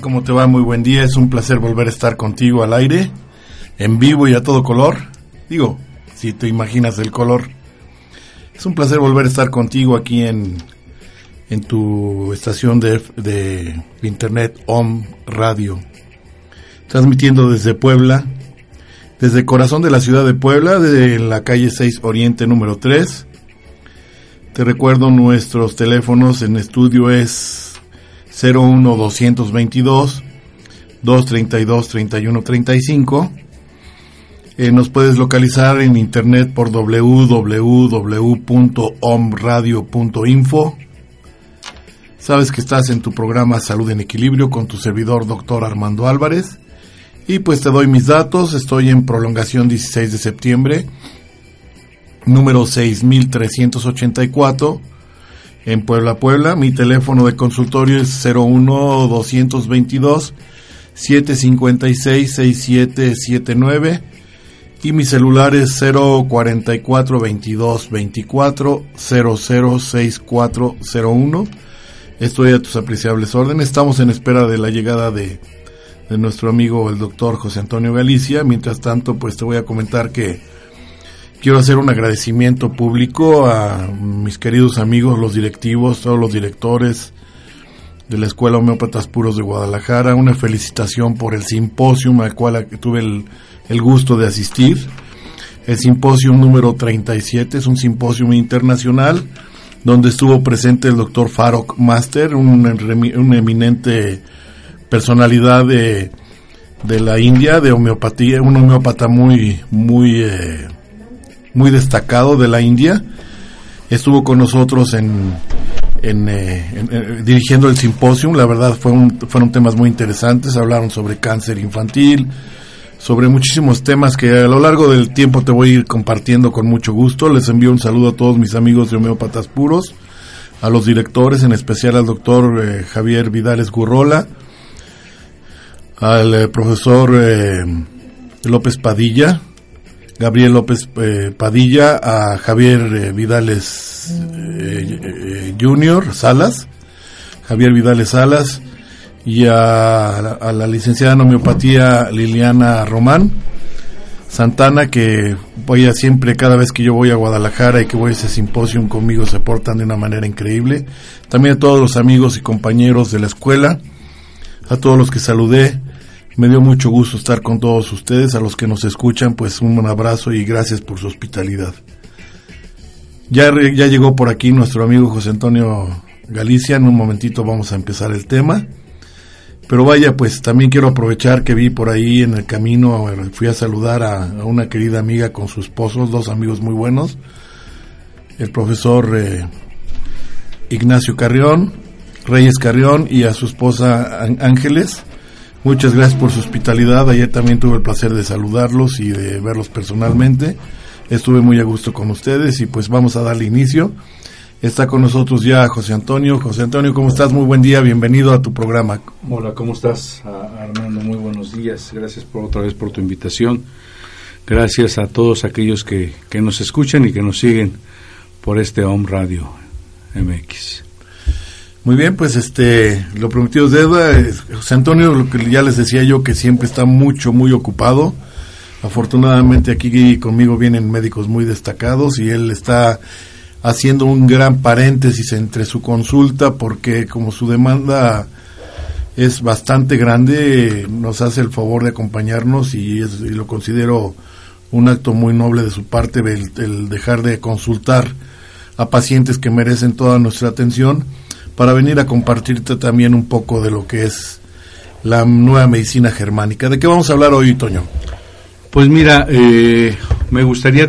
¿Cómo te va? Muy buen día. Es un placer volver a estar contigo al aire, en vivo y a todo color. Digo, si te imaginas el color. Es un placer volver a estar contigo aquí en, en tu estación de, de internet OM Radio. Transmitiendo desde Puebla, desde el corazón de la ciudad de Puebla, de la calle 6 Oriente número 3. Te recuerdo nuestros teléfonos en estudio es 01 222 232 3135. Eh, nos puedes localizar en internet por www.omradio.info. Sabes que estás en tu programa Salud en Equilibrio con tu servidor doctor Armando Álvarez. Y pues te doy mis datos. Estoy en prolongación 16 de septiembre, número 6384 en Puebla, Puebla. Mi teléfono de consultorio es 01 222 756 6779 y mi celular es 044 22 24 006401. Estoy a tus apreciables órdenes. Estamos en espera de la llegada de, de nuestro amigo el doctor José Antonio Galicia. Mientras tanto, pues te voy a comentar que Quiero hacer un agradecimiento público a mis queridos amigos, los directivos, todos los directores de la Escuela Homeópatas Puros de Guadalajara. Una felicitación por el simposio al cual tuve el, gusto de asistir. El simposio número 37 es un simposio internacional donde estuvo presente el doctor Farok Master, un, una eminente personalidad de, de la India, de homeopatía, un homeópata muy, muy... Eh, muy destacado de la India. Estuvo con nosotros en, en, eh, dirigiendo el simposio. La verdad fue fueron temas muy interesantes. Hablaron sobre cáncer infantil, sobre muchísimos temas que a lo largo del tiempo te voy a ir compartiendo con mucho gusto. Les envío un saludo a todos mis amigos de homeópatas puros, a los directores, en especial al doctor eh, Javier Vidales Gurrola, al eh, profesor López Padilla, Gabriel López eh, Padilla, a Javier eh, Vidales eh, Junior Salas, Javier Vidales Salas y a, la licenciada en homeopatía Liliana Román Santana, que voy a siempre, cada vez que yo voy a Guadalajara y que voy a ese simposio conmigo, se portan de una manera increíble. También a todos los amigos y compañeros de la escuela, a todos los que saludé, me dio mucho gusto estar con todos ustedes, a los que nos escuchan, pues un abrazo y gracias por su hospitalidad. Ya, ya llegó por aquí nuestro amigo José Antonio Galicia, en un momentito vamos a empezar el tema. Pero vaya, pues también quiero aprovechar que vi por ahí en el camino, fui a saludar a, una querida amiga con su esposo, dos amigos muy buenos, el profesor eh, Ignacio Carrión, Reyes Carrión y a su esposa Ángeles. Muchas gracias por su hospitalidad. Ayer también tuve el placer de saludarlos y de verlos personalmente. Estuve muy a gusto con ustedes y pues vamos a darle inicio. Está con nosotros ya José Antonio. José Antonio, ¿cómo estás? Muy buen día, bienvenido a tu programa. Hola, ¿cómo estás, Armando? Muy buenos días. Gracias por otra vez por tu invitación. Gracias a todos aquellos que, que nos escuchan y que nos siguen por este Home Radio MX. Muy bien, pues este, lo prometido es deuda. Eh, José Antonio, lo que ya les decía yo, que siempre está mucho, muy ocupado. Afortunadamente aquí conmigo vienen médicos muy destacados y él está haciendo un gran paréntesis entre su consulta porque como su demanda es bastante grande, nos hace el favor de acompañarnos y, es, y lo considero un acto muy noble de su parte el, el dejar de consultar a pacientes que merecen toda nuestra atención para venir a compartirte también un poco de lo que es la nueva medicina germánica. ¿De qué vamos a hablar hoy, Toño? Pues mira, eh, me gustaría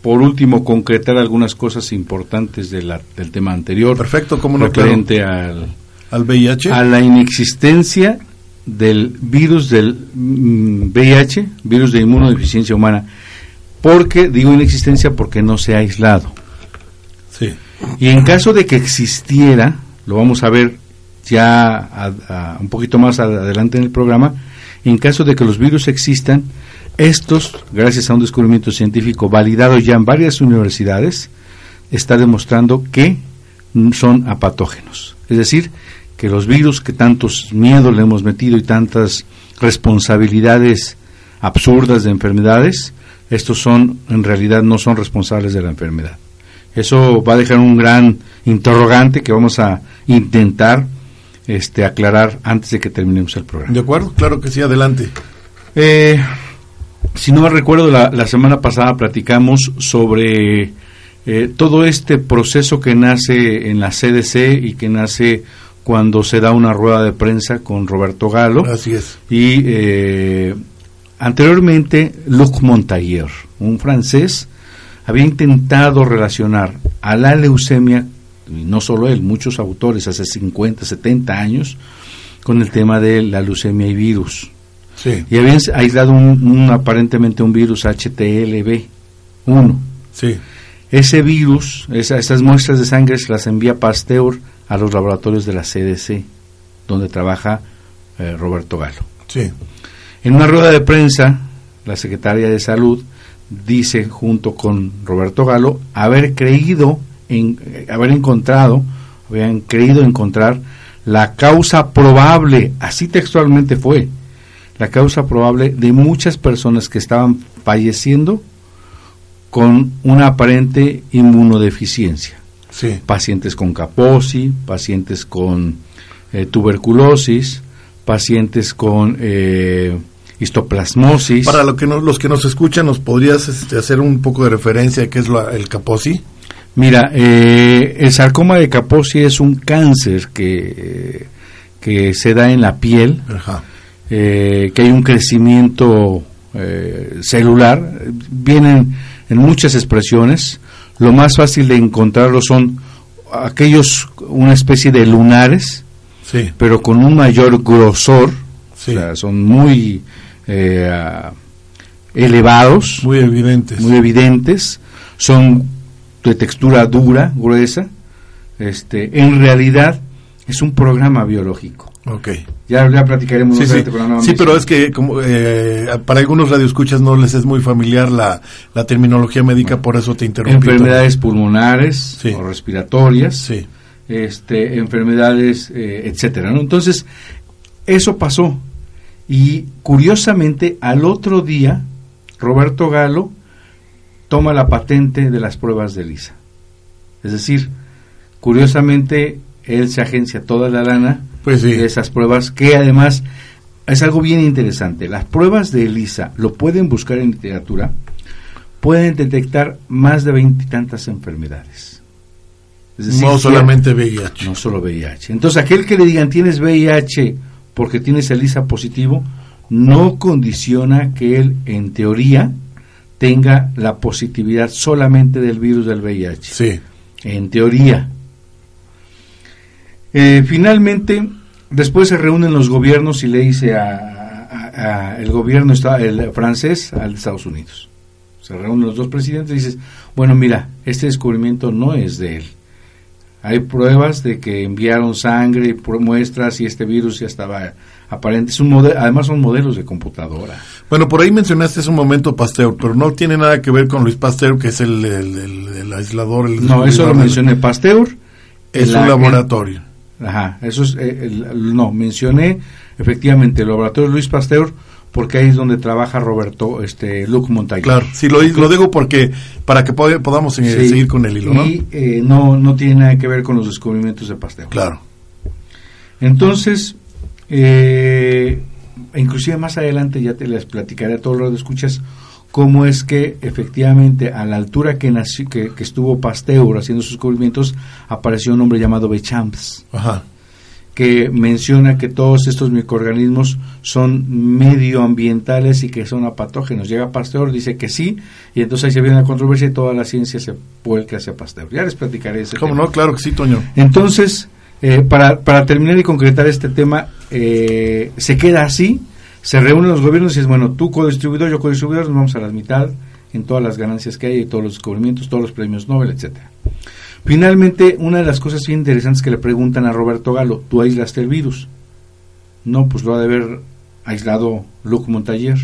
por último concretar algunas cosas importantes de la, del tema anterior. Perfecto, como no referente al, al VIH. A la inexistencia del virus del VIH, mm, virus de inmunodeficiencia humana. Porque digo inexistencia porque no se ha aislado. Sí. Y en caso de que existiera, lo vamos a ver ya un poquito más adelante en el programa, en caso de que los virus existan, estos, gracias a un descubrimiento científico validado ya en varias universidades, está demostrando que son apatógenos. Es decir, que los virus que tantos miedos le hemos metido y tantas responsabilidades absurdas de enfermedades, estos son, en realidad, no son responsables de la enfermedad. Eso va a dejar un gran interrogante que vamos a intentar este, aclarar antes de que terminemos el programa. De acuerdo, claro que sí, adelante. Eh, si no me recuerdo, la, semana pasada platicamos sobre eh, todo este proceso que nace en la CDC y que nace cuando se da una rueda de prensa con Roberto Galo. Así es. Y eh, anteriormente, Luc Montayer, un francés, había intentado relacionar a la leucemia, y no solo él, muchos autores hace 50, 70 años, con el tema de la leucemia y virus. Sí. Y habían aislado un, aparentemente un virus HTLV1. Sí. Ese virus, esa, esas muestras de sangre se las envía Pasteur a los laboratorios de la CDC, donde trabaja eh, Roberto Galo. Sí. En una rueda de prensa, la secretaria de Salud dice junto con Roberto Galo haber creído en haber encontrado habían creído encontrar la causa probable así textualmente fue la causa probable de muchas personas que estaban falleciendo con una aparente inmunodeficiencia. Pacientes con Kaposi pacientes con eh, tuberculosis pacientes con eh, histoplasmosis. Para lo que los que nos escuchan, ¿nos podrías este, hacer un poco de referencia a qué es el Kaposi? Mira, eh, el sarcoma de Kaposi es un cáncer que, que se da en la piel, eh, que hay un crecimiento eh, celular, vienen en muchas expresiones. Lo más fácil de encontrarlo son aquellos, una especie de lunares, sí. pero con un mayor grosor, o sea, son muy eh, elevados. Muy evidentes. Muy evidentes. Son de textura dura, gruesa. Este, en realidad es un programa biológico. Ok. Ya, ya platicaremos. Sí, sí. sí pero es que como, eh, para algunos radioescuchas no les es muy familiar la, la terminología médica, por eso te interrumpí. Enfermedades pulmonares o respiratorias. Sí. Este, enfermedades, eh, etcétera. ¿no? Entonces, eso pasó. Y curiosamente, al otro día, Roberto Galo toma la patente de las pruebas de Lisa. Es decir, curiosamente, él se agencia toda la lana pues de esas pruebas, que además es algo bien interesante. Las pruebas de ELISA, lo pueden buscar en literatura, pueden detectar más de veintitantas enfermedades. no solamente VIH. No solo VIH. Entonces, aquel que le digan tienes VIH porque tienes el ISA positivo, no condiciona que él, en teoría, tenga la positividad solamente del virus del VIH. Sí. En teoría. Eh, finalmente, después se reúnen los gobiernos y le dice a, el gobierno el francés al Estados Unidos. Se reúnen los dos presidentes y dices, bueno, mira, este descubrimiento no es de él hay pruebas de que enviaron sangre, muestras y este virus ya estaba aparente. Es un además son modelos de computadora. Bueno, por ahí mencionaste hace un momento Pasteur, pero no tiene nada que ver con Luis Pasteur, que es el, aislador. no, eso lo mencioné. Pasteur es un laboratorio. Ajá, eso es, eh, el- no, mencioné efectivamente el laboratorio Luis Pasteur porque ahí es donde trabaja Roberto, este, Luc Montague. Claro, sí, lo, lo digo porque para que pod- podamos eh, Sí. seguir con el hilo, ¿no? Y eh, no, no tiene nada que ver con los descubrimientos de Pasteur. Claro. Entonces, eh, inclusive más adelante ya te les platicaré a todos los que escuchas cómo es que efectivamente a la altura que, nació, que, que estuvo Pasteur haciendo sus descubrimientos apareció un hombre llamado Bechamps Ajá. Que menciona que todos estos microorganismos son medioambientales y que son apatógenos. Llega Pasteur, dice que sí, y entonces ahí se viene la controversia y toda la ciencia se vuelca hacia Pasteur. Ya les platicaré ese ¿Cómo tema. no? Claro que sí, Toño. Entonces, eh, para, para terminar y concretar este tema, eh, se queda así, se reúnen los gobiernos y es bueno, tú codistribuidor, yo codistribuidor, nos vamos a la mitad en todas las ganancias que hay, y todos los descubrimientos, todos los premios Nobel, etcétera. Finalmente, una de las cosas bien interesantes que le preguntan a Roberto Galo, ¿tú aislaste el virus? No, pues lo ha de haber aislado Luc Montayer.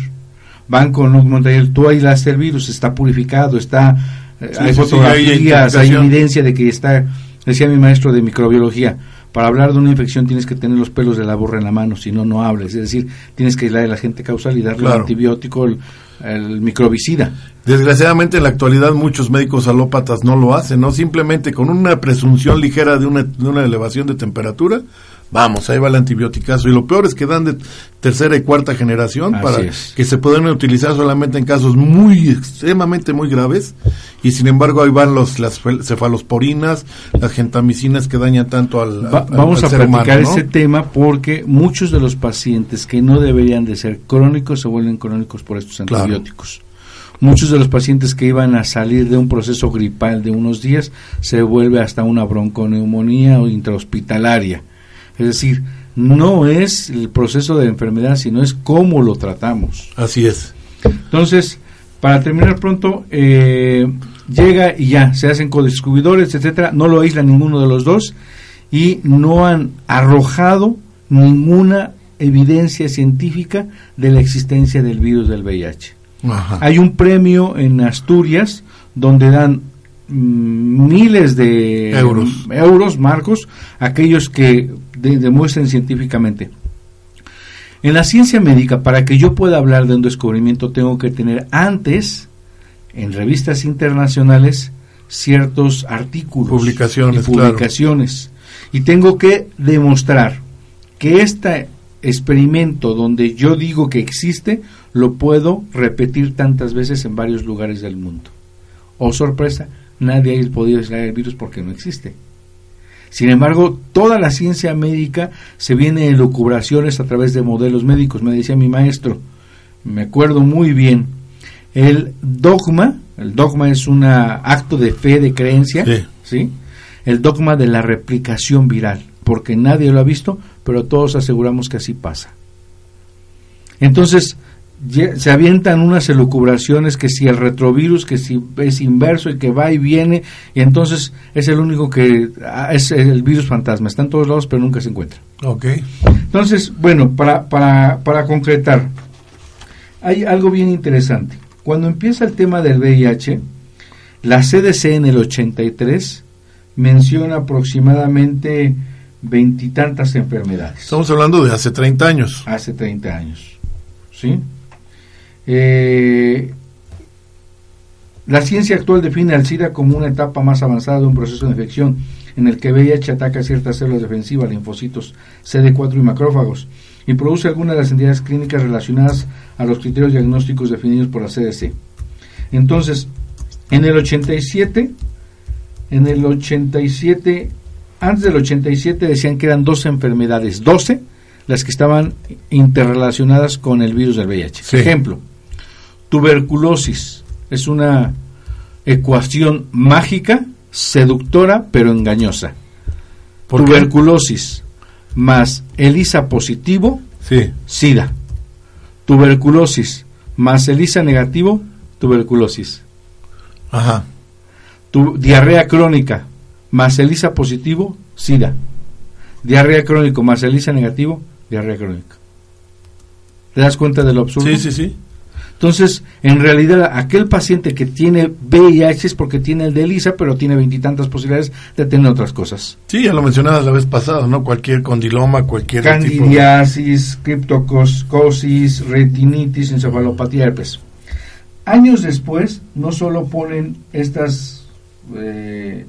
Van con Luc Montayer, tú aislaste el virus, está purificado, está... eh, Sí, hay sí, sí, hay fotografías, hay evidencia de que está, decía mi maestro de microbiología, para hablar de una infección tienes que tener los pelos de la burra en la mano, si no, no hables. Es decir, tienes que aislar el agente causal y darle Claro. el antibiótico, el, el microbicida. Desgraciadamente en la actualidad muchos médicos alópatas no lo hacen, ¿no? Simplemente con una presunción ligera de una, de una elevación de temperatura, vamos, ahí va el antibióticazo. Y lo peor es que dan de tercera y cuarta generación Así para es. que se puedan utilizar solamente en casos muy extremadamente muy graves. Y sin embargo ahí van los, las cefalosporinas, las gentamicinas que dañan tanto al, Va- al- vamos al a ser platicar humano, ¿no? ese tema porque muchos de los pacientes que no deberían de ser crónicos se vuelven crónicos por estos Claro. antibióticos. Muchos de los pacientes que iban a salir de un proceso gripal de unos días se vuelve hasta una bronconeumonía o intrahospitalaria. Es decir, no es el proceso de enfermedad, sino es cómo lo tratamos. Así es. Entonces, para terminar pronto, eh, llega y ya, se hacen codescubridores, etcétera, no lo aíslan ninguno de los dos y no han arrojado ninguna evidencia científica de la existencia del virus del VIH. Ajá. Hay un premio en Asturias donde dan mm, miles de Euros. euros, marcos, aquellos que de- demuestren científicamente. En la ciencia médica, para que yo pueda hablar de un descubrimiento, tengo que tener antes, en revistas internacionales, ciertos artículos Publicaciones, y claro. publicaciones. Y tengo que demostrar que este experimento donde yo digo que existe, lo puedo repetir tantas veces en varios lugares del mundo. Oh sorpresa, nadie ha podido aislar el virus porque no existe. Sin embargo, toda la ciencia médica se viene en lucubraciones a través de modelos médicos. Me decía mi maestro, me acuerdo muy bien, el dogma, el dogma es un acto de fe, de creencia, Sí. ¿sí? El dogma de la replicación viral, porque nadie lo ha visto, pero todos aseguramos que así pasa. Entonces, se avientan unas elucubraciones que si el retrovirus, que si es inverso y que va y viene, y entonces es el único que ah, es el virus fantasma, está en todos lados pero nunca se encuentra. Ok. Entonces, bueno, para, para, para concretar, hay algo bien interesante. Cuando empieza el tema del VIH, la CDC en el 83 menciona aproximadamente veintitantas enfermedades Estamos hablando de hace 30 años. hace 30 años. ¿Sí? Eh, la ciencia actual define al SIDA como una etapa más avanzada de un proceso de infección en el que VIH ataca ciertas células defensivas, linfocitos, CD4 y macrófagos, y produce algunas de las entidades clínicas relacionadas a los criterios diagnósticos definidos por la CDC. Entonces, en el 87, en el 87, antes del 87 decían que eran 12 enfermedades, 12 las que estaban interrelacionadas con el virus del VIH. Sí. Ejemplo, tuberculosis es una ecuación mágica, seductora, pero engañosa. ¿Por qué? Tuberculosis más ELISA positivo, Sí. SIDA. Tuberculosis más ELISA negativo, tuberculosis. Ajá. Tu, diarrea crónica más ELISA positivo, SIDA. Diarrea crónico más ELISA negativo, diarrea crónica. ¿Te das cuenta de lo absurdo? Sí, sí, sí. Entonces, en realidad, aquel paciente que tiene VIH es porque tiene el de ELISA, pero tiene veintitantas posibilidades de tener otras cosas. Sí, ya lo mencionabas la vez pasada, ¿no? Cualquier condiloma, cualquier Candidiasis, criptocosis, retinitis, encefalopatía, herpes. Años después, no solo ponen estas eh,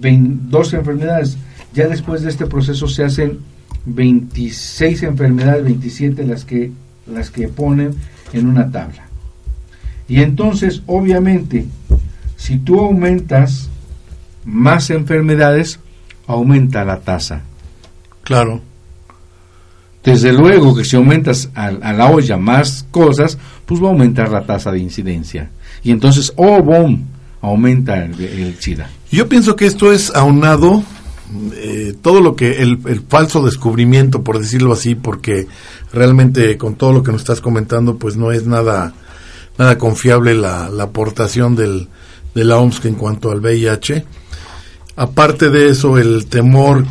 enfermedades, ya después de este proceso se hacen 26 enfermedades, 27 las que, las que ponen en una tabla. Y entonces, obviamente, si tú aumentas más enfermedades, aumenta la tasa. Claro. Desde luego que si aumentas a, la olla más cosas, pues va a aumentar la tasa de incidencia. Y entonces, oh, boom, aumenta el, el SIDA. Yo pienso que esto es aunado eh, todo lo que el, falso descubrimiento, por decirlo así, porque realmente con todo lo que nos estás comentando, pues no es nada nada confiable la, aportación del, de la OMS en cuanto al VIH. Aparte de eso, el temor,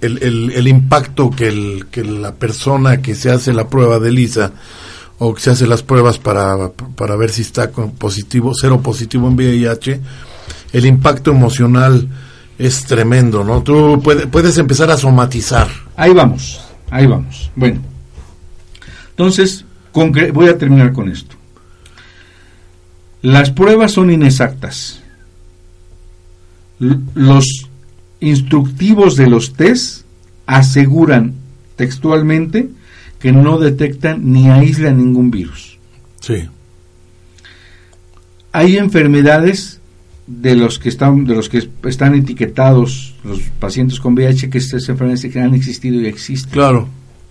el, el, impacto que, el, que la persona que se hace la prueba de Lisa o que se hace las pruebas para, para ver si está positivo, cero positivo en VIH, el impacto emocional es tremendo, ¿no? Tú puedes empezar a somatizar. Ahí vamos, ahí vamos. Bueno, entonces voy a terminar con esto. Las pruebas son inexactas. Los instructivos de los test aseguran textualmente que no detectan ni aíslan ningún virus. Sí. Hay enfermedades de los que están de los que están etiquetados los pacientes con VIH que estas enfermedades que han existido y existen. Claro.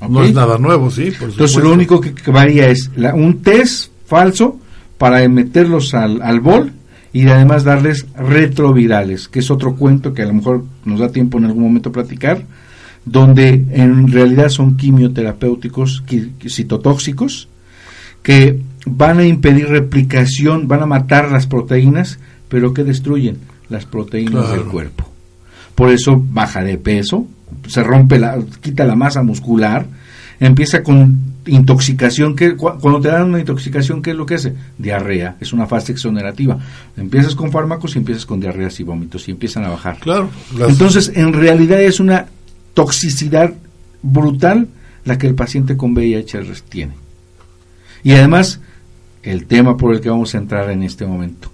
No es nada nuevo, sí. Entonces lo único que, varía es un test falso para meterlos al, al bol y además darles retrovirales, que es otro cuento que a lo mejor nos da tiempo en algún momento platicar, donde en realidad son quimioterapéuticos, citotóxicos, que van a impedir replicación, van a matar las proteínas pero que destruyen las proteínas del cuerpo. Por eso baja de peso, se rompe la, quita la masa muscular, empieza con intoxicación, que cuando te dan una intoxicación, ¿qué es lo que hace? Diarrea, es una fase exonerativa. Empiezas con fármacos y empiezas con diarreas y vómitos y empiezan a bajar. Claro. Entonces, en realidad es una toxicidad brutal la que el paciente con VIH tiene. Y además, el tema por el que vamos a entrar en este momento,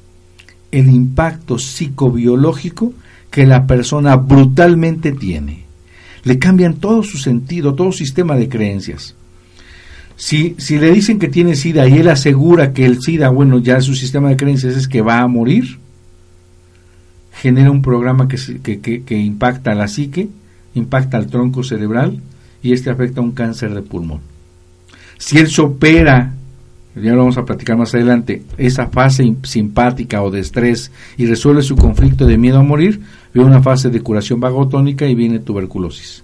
el impacto psicobiológico que la persona brutalmente tiene. Le cambian todo su sentido, todo su sistema de creencias. Si, si le dicen que tiene SIDA y él asegura que el SIDA, bueno, ya su sistema de creencias es que va a morir, genera un programa que, que, que, impacta a la psique, impacta al tronco cerebral y este afecta a un cáncer de pulmón. Si él se opera ya lo vamos a platicar más adelante, esa fase simpática o de estrés y resuelve su conflicto de miedo a morir, viene una fase de curación vagotónica y viene tuberculosis.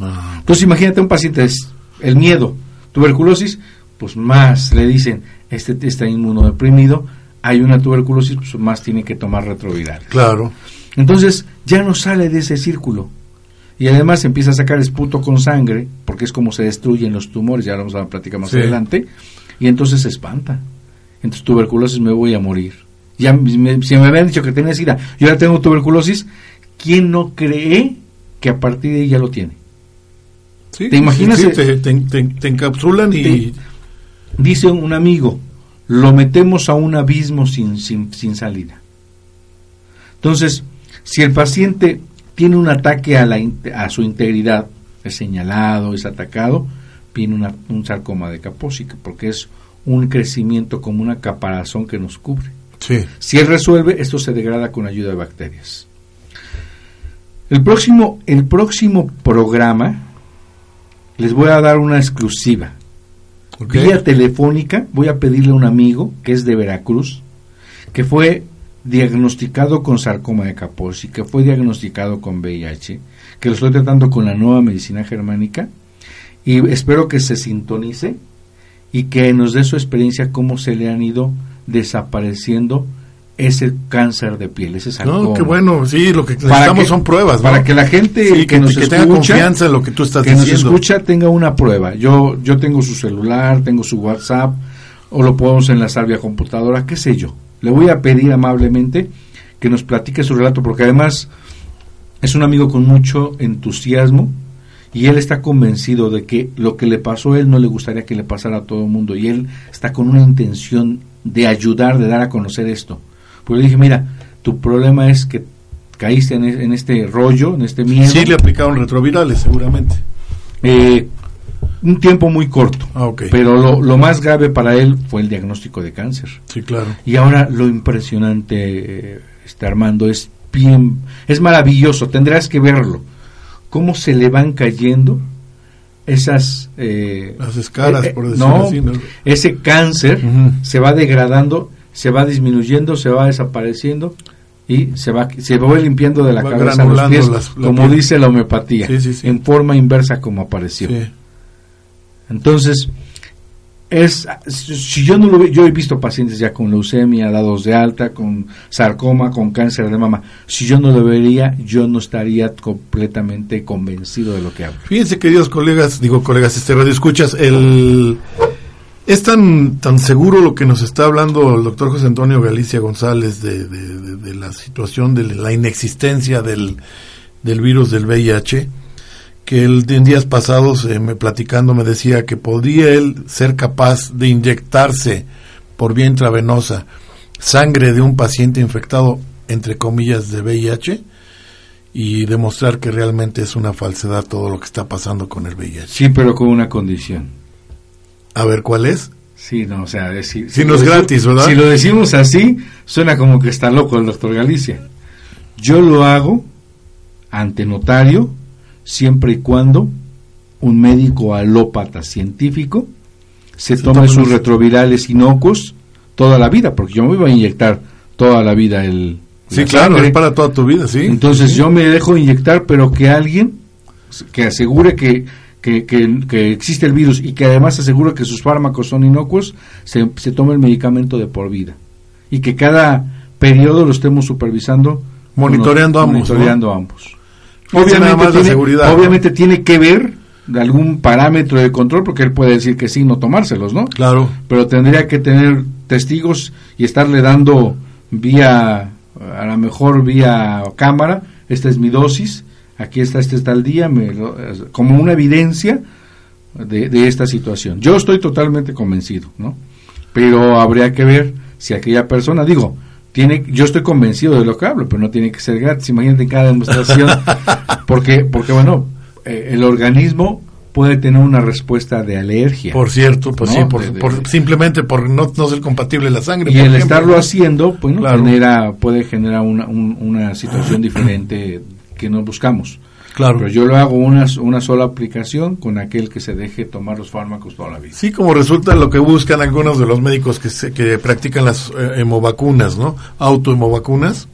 Ah. Entonces imagínate un paciente, es el miedo, tuberculosis, pues más le dicen, este está inmunodeprimido, hay una tuberculosis, pues más tiene que tomar retroviral. Claro. Entonces ya no sale de ese círculo. Y además empieza a sacar esputo con sangre, porque es como se destruyen los tumores, ya lo vamos a platicar más adelante y entonces se espanta. Entonces tuberculosis me voy a morir. Ya si me habían dicho que tenía SIDA, yo ya tengo tuberculosis, ¿quién no cree que a partir de ahí ya lo tiene? ¿Te imaginas? te, encapsulan y... dice un amigo, lo metemos a un abismo sin, sin, sin salida. Entonces, si el paciente tiene un ataque a, la, a su integridad, es señalado, es atacado, viene un sarcoma de Kaposi, porque es un crecimiento como una caparazón que nos cubre. Si él resuelve, esto se degrada con ayuda de bacterias. El próximo, el próximo programa les voy a dar una exclusiva. Vía telefónica voy a pedirle a un amigo que es de Veracruz, que fue diagnosticado con sarcoma de Kaposi, que fue diagnosticado con VIH, que lo estoy tratando con la nueva medicina germánica y espero que se sintonice y que nos dé su experiencia cómo se le han ido desapareciendo ese cáncer de piel, ese sarcoma. No, qué bueno, sí, lo que necesitamos son pruebas, Para que la gente que, nos escucha, tenga confianza en lo que tú estás que nos escucha tenga una prueba. Yo yo tengo su celular, tengo su WhatsApp, o lo podemos enlazar vía computadora, qué sé yo. Le voy a pedir amablemente que nos platique su relato, porque además es un amigo con mucho entusiasmo y él está convencido de que lo que le pasó a él no le gustaría que le pasara a todo el mundo y él está con una intención de ayudar, de dar a conocer esto. Pues le dije, mira, tu problema es que caíste en, este rollo, en este miedo. Sí, le aplicaron retrovirales, seguramente. Eh, un tiempo muy corto. Ah, pero lo, lo, más grave para él fue el diagnóstico de cáncer. Sí, claro. Y ahora lo impresionante, este Armando, es bien, es maravilloso, tendrás que verlo. Cómo se le van cayendo esas... Eh, Las escaras, eh, por eh, decirlo así. Ese cáncer se va degradando, se va disminuyendo, se va desapareciendo y se va se va limpiando de la cabeza a los pies, como dice la homeopatía, en forma inversa como apareció. Entonces, es si yo no lo yo he visto pacientes ya con leucemia dados de alta con sarcoma con cáncer de mama. Si yo no lo vería yo no estaría completamente convencido de lo que hablo. Fíjense queridos colegas digo colegas este radio escuchas el es tan tan seguro lo que nos está hablando el doctor José Antonio Galicia González de, de la situación de la inexistencia del del virus del VIH que él en días pasados eh, me platicando me decía que podía él ser capaz de inyectarse por vía intravenosa sangre de un paciente infectado entre comillas de VIH y demostrar que realmente es una falsedad todo lo que está pasando con el VIH. Sí, pero con una condición. A ver, ¿cuál es? Sí, no, o sea, decir, si, no es gratis, ¿verdad? Si lo decimos así, suena como que está loco el doctor Galicia. Yo lo hago ante notario siempre y cuando un médico alópata científico se, tome sus retrovirales inocuos toda la vida, porque yo me voy a inyectar toda la vida el... Sí, claro, es para toda tu vida, sí. Entonces yo me dejo inyectar, pero que alguien que asegure que, que, que, existe el virus y que además asegure que sus fármacos son inocuos, se, se tome el medicamento de por vida. Y que cada periodo lo estemos supervisando. Monitoreando ambos. Monitoreando ambos. Obviamente, tiene, obviamente tiene que ver de algún parámetro de control, porque él puede decir que sí, no tomárselos, ¿no? Claro. Pero tendría que tener testigos y estarle dando vía, a lo mejor vía cámara, esta es mi dosis, aquí está, este está el día, me como una evidencia de, de esta situación. Yo estoy totalmente convencido, ¿no? Pero habría que ver si aquella persona, digo, tiene, yo estoy convencido de lo que hablo, pero no tiene que ser gratis. Imagínate cada demostración, porque, porque bueno, eh, el organismo puede tener una respuesta de alergia. Por cierto, pues sí, por, simplemente por no, no, ser compatible la sangre. Y el estarlo haciendo, pues, genera, puede generar una, una situación diferente que no buscamos. Claro. Pero yo lo hago una, una sola aplicación con aquel que se deje tomar los fármacos toda la vida. Sí, como resulta lo que buscan algunos de los médicos que, se, que practican las eh, hemovacunas, ¿no? Autohemovacunas.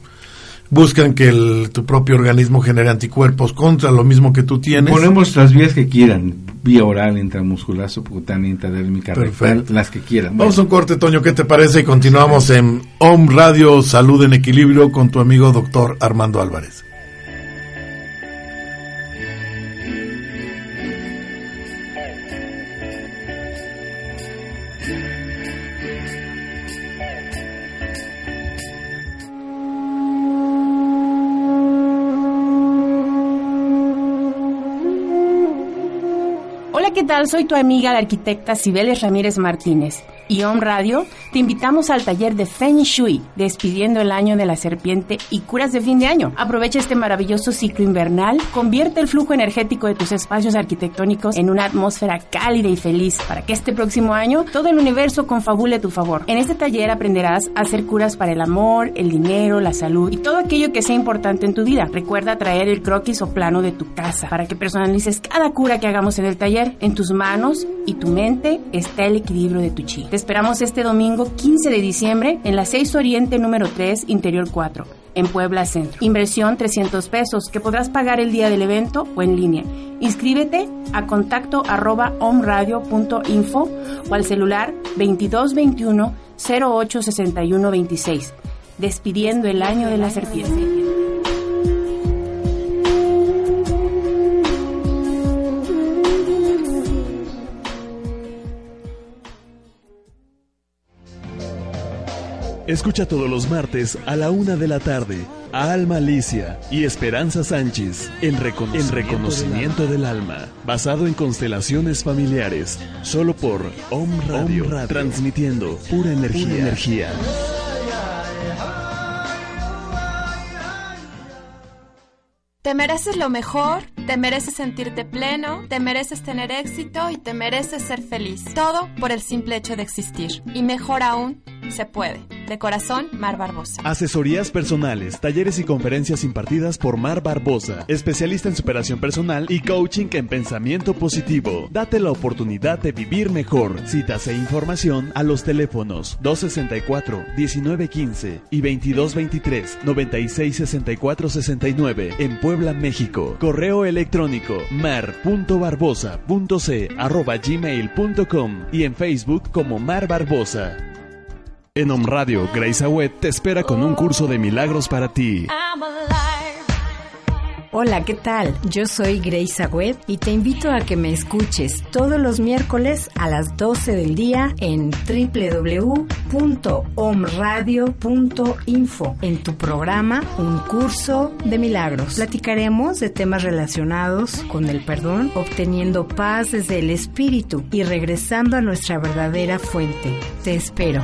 Buscan que el, tu propio organismo genere anticuerpos contra lo mismo que tú tienes. Ponemos las vías que quieran, vía oral, intramuscular, subcutánea, intradérmica, rectal, las que quieran. Vamos a un corte, Toño, ¿qué te parece? Y continuamos en Home Radio Salud en Equilibrio con tu amigo doctor Armando Álvarez. ¿Qué tal? Soy tu amiga la arquitecta Cibeles Ramírez Martínez y On Radio, te invitamos al taller de Feng Shui, despidiendo el año de la serpiente y curas de fin de año. Aprovecha este maravilloso ciclo invernal, convierte el flujo energético de tus espacios arquitectónicos en una atmósfera cálida y feliz para que este próximo año todo el universo confabule a tu favor. En este taller aprenderás a hacer curas para el amor, el dinero, la salud y todo aquello que sea importante en tu vida. Recuerda traer el croquis o plano de tu casa para que personalices cada cura que hagamos en el taller. En tus manos y tu mente está el equilibrio de tu chi esperamos este domingo 15 de diciembre en la 6 Oriente número 3, Interior 4, en Puebla Centro. Inversión 300 pesos que podrás pagar el día del evento o en línea. Inscríbete a contacto arroba omradio.info o al celular 2221 0861 26. Despidiendo el año de la serpiente. Escucha todos los martes a la una de la tarde a Alma Alicia y Esperanza Sánchez en Reconocimiento, Reconocimiento del, alma. basado en constelaciones familiares, solo por Om Radio, transmitiendo pura energía. energía. Te mereces lo mejor, te mereces sentirte pleno, te mereces tener éxito y te mereces ser feliz. Todo por el simple hecho de existir. Y mejor aún, se puede. De corazón, Mar Barbosa. Asesorías personales, talleres y conferencias impartidas por Mar Barbosa, especialista en superación personal y coaching en pensamiento positivo. Date la oportunidad de vivir mejor. Citas e información a los teléfonos 264-1915 y 2223-966469 en Puebla, México. Correo electrónico mar.barbosa.c.gmail.com y en Facebook como Mar Barbosa. En Om Radio, Grace Awet te espera con un curso de milagros para ti. Hola, ¿qué tal? Yo soy Grace Agüed y te invito a que me escuches todos los miércoles a las 12 del día en www.omradio.info en tu programa Un Curso de Milagros. Platicaremos de temas relacionados con el perdón, obteniendo paz desde el espíritu y regresando a nuestra verdadera fuente. Te espero.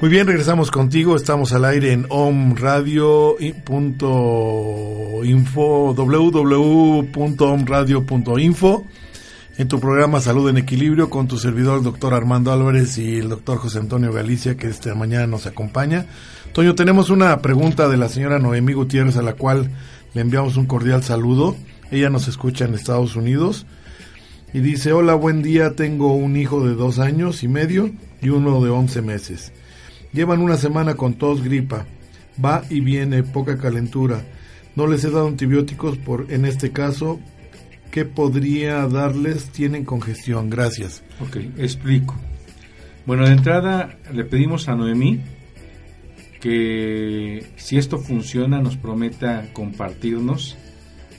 Muy bien, regresamos contigo. Estamos al aire en omradio.info, www.omradio.info, en tu programa Salud en Equilibrio con tu servidor, el doctor Armando Álvarez y el doctor José Antonio Galicia, que esta mañana nos acompaña. Toño, tenemos una pregunta de la señora Noemí Gutiérrez, a la cual le enviamos un cordial saludo. Ella nos escucha en Estados Unidos y dice, hola, buen día, tengo un hijo de dos años y medio y uno de once meses. Llevan una semana con tos, gripa. Va y viene, poca calentura. No les he dado antibióticos por, en este caso, ¿qué podría darles? Tienen congestión. Gracias. Ok, explico. Bueno, de entrada le pedimos a Noemí que si esto funciona nos prometa compartirnos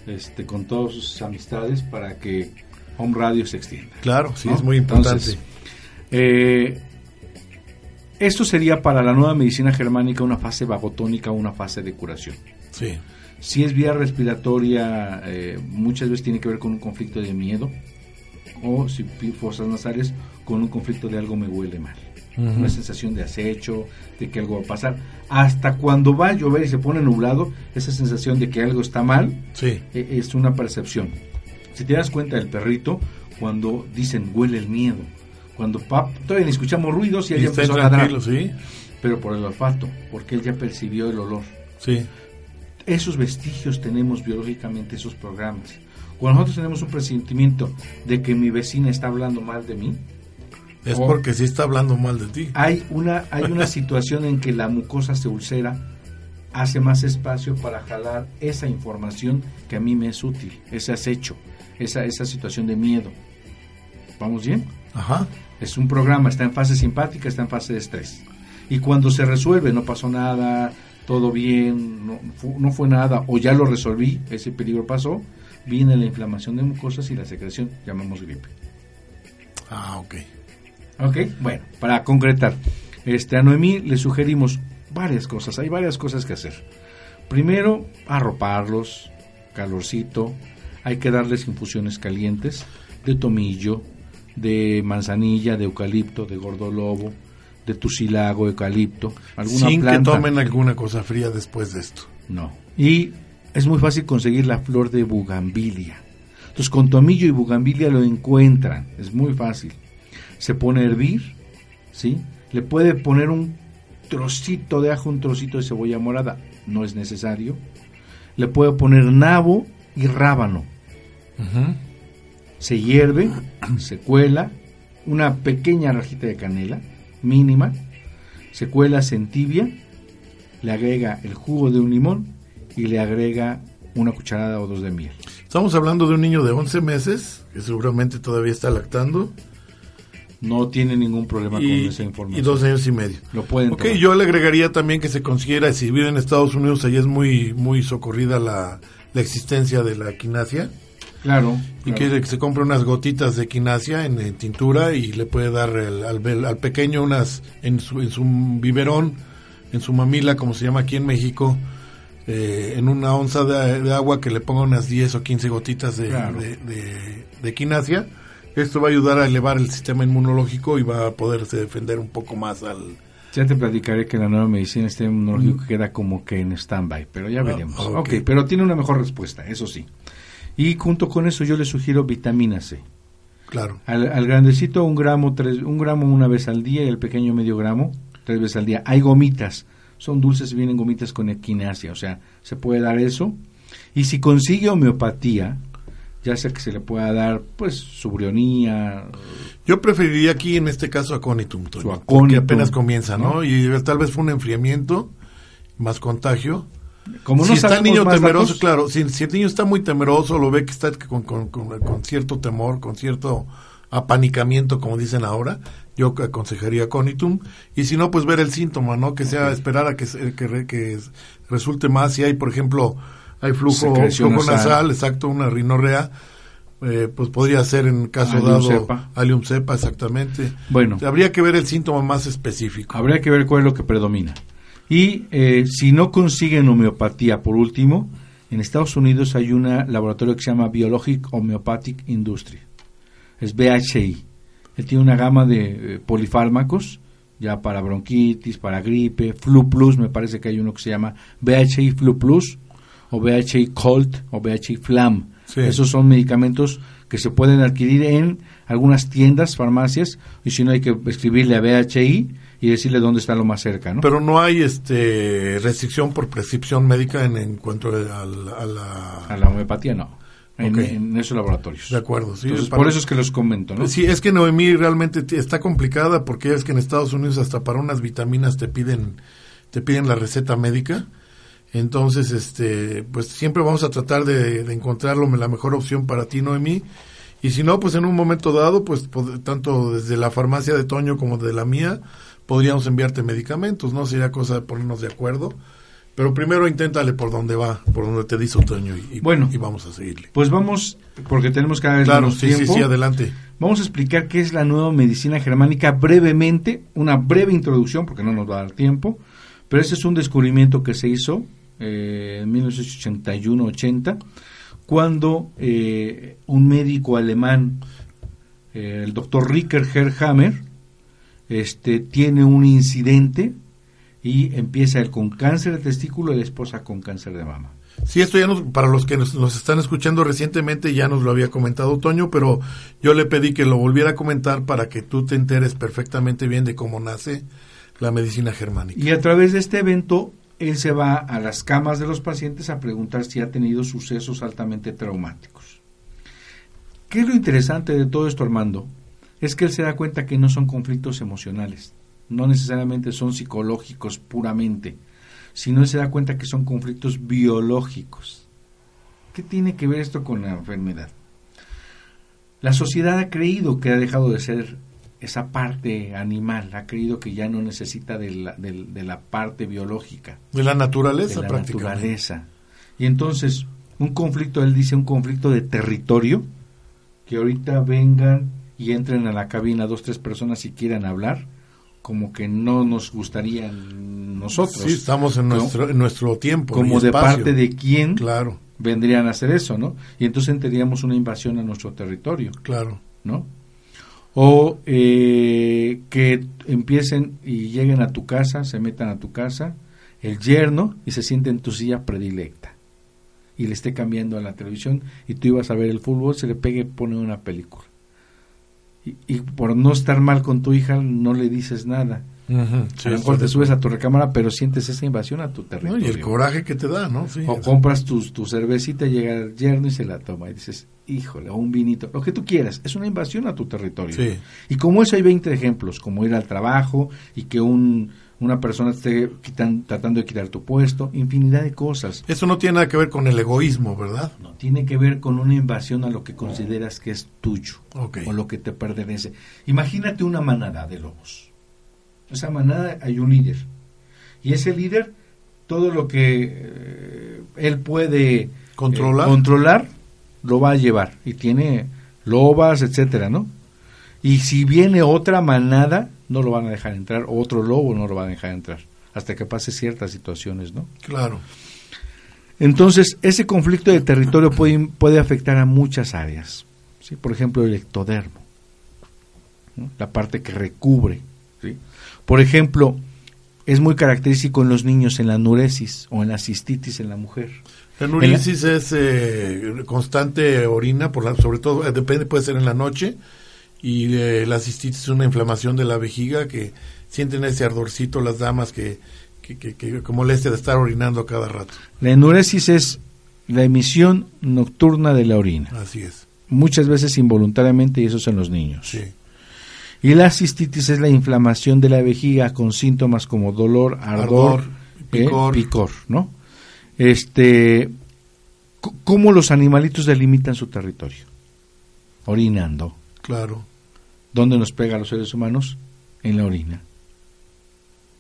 este, con todas sus amistades para que Home Radio se extienda. Claro, sí, es muy importante. eh, esto sería para la nueva medicina germánica una fase vagotónica una fase de curación. Sí. Si es vía respiratoria, eh, muchas veces tiene que ver con un conflicto de miedo, o si fosas nasales, con un conflicto de algo me huele mal. Una sensación de acecho, de que algo va a pasar. Hasta cuando va a llover y se pone nublado, esa sensación de que algo está mal sí. Eh, es una percepción. Si te das cuenta del perrito, cuando dicen huele el miedo, cuando pap, todavía escuchamos ruidos y ella empezó a ladrar. ¿sí? Pero por el olfato, porque él ya percibió el olor. Sí. Esos vestigios tenemos biológicamente esos programas. Cuando nosotros tenemos un presentimiento de que mi vecina está hablando mal de mí, es porque sí está hablando mal de ti. Hay una, hay una situación en que la mucosa se ulcera, hace más espacio para jalar esa información que a mí me es útil, ese acecho, esa, esa situación de miedo. ¿Vamos bien? Ajá. Es un programa, está en fase simpática, está en fase de estrés. Y cuando se resuelve, no pasó nada, todo bien, no, no fue nada, o ya lo resolví, ese peligro pasó, viene la inflamación de mucosas y la secreción, llamamos gripe. Ah, ok. Ok, bueno, para concretar, este, a Noemí le sugerimos varias cosas, hay varias cosas que hacer. Primero, arroparlos, calorcito, hay que darles infusiones calientes de tomillo, de manzanilla, de eucalipto, de gordolobo, de tusilago, eucalipto, alguna Sin planta. que tomen alguna cosa fría después de esto. No. Y es muy fácil conseguir la flor de bugambilia. Entonces con tomillo y bugambilia lo encuentran, es muy fácil. Se pone a hervir, ¿sí? Le puede poner un trocito de ajo, un trocito de cebolla morada, no es necesario. Le puede poner nabo y rábano. Se hierve, se cuela, una pequeña rajita de canela, mínima, se cuela, se entibia, le agrega el jugo de un limón y le agrega una cucharada o dos de miel. Estamos hablando de un niño de 11 meses, que seguramente todavía está lactando. No tiene ningún problema y, con esa información. Y dos años y medio. Lo pueden Ok, yo le agregaría también que se considera, si vive en Estados Unidos, allí es muy, muy socorrida la, la existencia de la quinasia. Claro. Y claro. que se compre unas gotitas de quinasia en, en tintura y le puede dar el- al, al pequeño unas en su, en su biberón, en su mamila, como se llama aquí en México, eh, en una onza de, de agua que le ponga unas 10 o 15 gotitas de, Claro. de, de- de quinasia. Esto va a ayudar a elevar el sistema inmunológico y va a poderse defender un poco más al... Ya te platicaré que la nueva medicina este inmunológico queda como que en stand-by, pero ya Ah, veremos. ok. ok, pero tiene una mejor respuesta, eso sí. Y junto con eso yo le sugiero vitamina C. Claro. Al, al grandecito un gramo, tres, un gramo una vez al día y al pequeño medio gramo tres veces al día. Hay gomitas, son dulces y vienen gomitas con equinacia, o sea, se puede dar eso. Y si consigue homeopatía, ya sea que se le pueda dar, pues, subrionía, Yo preferiría aquí en este caso aconitum, Toño, porque apenas comienza, ¿no? ¿no? Y tal vez fue un enfriamiento, más contagio. Como si está el niño temeroso, datos, claro, si, si el niño está muy temeroso, lo ve que está con, con- con- con cierto temor, con cierto apanicamiento, como dicen ahora, yo aconsejaría conitum. Y si no, pues ver el síntoma, ¿no? Que sea esperar a que, que, que resulte más. Si hay, por ejemplo, hay flujo, flujo nasal. nasal, exacto, una rinorrea, eh, pues podría ser en caso Alium dado cepa. alium cepa, exactamente. Bueno. Habría que ver el síntoma más específico. Habría que ver cuál es lo que predomina. Y eh, si no consiguen homeopatía, por último, en Estados Unidos hay un laboratorio que se llama Biologic Homeopathic Industry. Es BHI. Él tiene una gama de eh, polifármacos, ya para bronquitis, para gripe, Flu Plus, me parece que hay uno que se llama BHI Flu Plus, o BHI Cold, o BHI Flam. Sí. Esos son medicamentos que se pueden adquirir en algunas tiendas, farmacias, y si no hay que escribirle a BHI y decirle dónde está lo más cerca, ¿no? Pero no hay este restricción por prescripción médica en, en cuanto al- a la... a la homeopatía no. En, esos laboratorios. De acuerdo, sí. Entonces, para- por eso es que los comento, ¿no? Sí, es que Noemí realmente está complicada porque es que en Estados Unidos hasta para unas vitaminas te piden te piden la receta médica. Entonces, este, pues siempre vamos a tratar de, de encontrar la mejor opción para ti, Noemí. Y si no, pues en un momento dado, pues tanto desde la farmacia de Toño como de la mía, podríamos enviarte medicamentos, ¿no? Sería cosa de ponernos de acuerdo. Pero primero inténtale por donde va, por donde te dice Toño y, Bueno. y vamos a seguirle. Pues vamos, porque tenemos cada vez Claro, menos sí, sí, tiempo. sí, adelante. Vamos a explicar qué es la nueva medicina germánica brevemente, una breve introducción, porque no nos va a dar tiempo, pero ese es un descubrimiento que se hizo eh, en 1981-80, cuando eh, un médico alemán, eh, el doctor Ricker Herrhammer, este, tiene un incidente y empieza él con cáncer de testículo y la esposa con cáncer de mama. Sí, esto ya nos, para los que nos, nos están escuchando recientemente ya nos lo había comentado Toño, pero yo le pedí que lo volviera a comentar para que tú te enteres perfectamente bien de cómo nace la medicina germánica. Y a través de este evento, él se va a las camas de los pacientes a preguntar si ha tenido sucesos altamente traumáticos. ¿Qué es lo interesante de todo esto, Armando? Es que él se da cuenta que no son conflictos emocionales, no necesariamente son psicológicos puramente, sino él se da cuenta que son conflictos biológicos. ¿Qué tiene que ver esto con la enfermedad? La sociedad ha creído que ha dejado de ser esa parte animal, ha creído que ya no necesita de la, de- de la parte biológica, De la naturaleza de la naturaleza. Y entonces, un conflicto, él dice, un conflicto de territorio, que ahorita vengan y entren a la cabina dos, tres personas y quieran hablar, como que no nos gustaría nosotros. Sí, estamos en ¿no? nuestro, en nuestro tiempo. como de parte de quién Claro, vendrían a hacer eso, ¿no? Y entonces tendríamos una invasión a nuestro territorio. claro. ¿no? O eh, que empiecen y lleguen a tu casa, se metan a tu casa, el yerno, y se siente en tu silla predilecta. Y le esté cambiando a la televisión, y tú ibas a ver el fútbol, se le pegue, pone una película. Y, y por no estar mal con tu hija, no le dices nada. Ujú, sí, a lo mejor te subes a tu recámara, pero sientes esa invasión a tu territorio. ¿no? Y el coraje que te da, ¿no? Sí, O compras tu, tu cervecita, llega el yerno y se la toma. Y dices, híjole, o un vinito, lo que tú quieras, es una invasión a tu territorio. Sí. Y como eso hay 20 ejemplos, como ir al trabajo y que un, una persona esté quitan- tratando de quitar tu puesto, infinidad de cosas. Eso no tiene nada que ver con el egoísmo, ¿verdad? No, tiene que ver con una invasión a lo que consideras que es tuyo Ok. o lo que te pertenece. Imagínate una manada de lobos. Esa manada hay un líder. Y ese líder, todo lo que eh, él puede Controlar. eh, controlar, lo va a llevar. Y tiene lobas, etcétera, ¿no? Y si viene otra manada, no lo van a dejar entrar. o Otro lobo no lo van a dejar entrar. Hasta que pase ciertas situaciones, ¿no? Claro. Entonces, ese conflicto de territorio puede, puede afectar a muchas áreas. ¿sí? Por ejemplo, el ectodermo, ¿no? la parte que recubre. ¿sí? Por ejemplo, es muy característico en los niños en la anuresis o en la cistitis en la mujer. La nurisis es eh, constante orina, por la, sobre todo, eh, depende, puede ser en la noche, y eh, la cistitis es una inflamación de la vejiga que sienten ese ardorcito las damas que, que, que, que- que molestia de estar orinando cada rato. La enuresis es la emisión nocturna de la orina, Así es. muchas veces involuntariamente y eso es en los niños. Sí. Y la cistitis es la inflamación de la vejiga con síntomas como dolor, ardor, Ardor, eh, picor. picor, ¿no? Este, ¿cómo los animalitos delimitan su territorio? Orinando. Claro. ¿Dónde nos pega a los seres humanos? En la orina.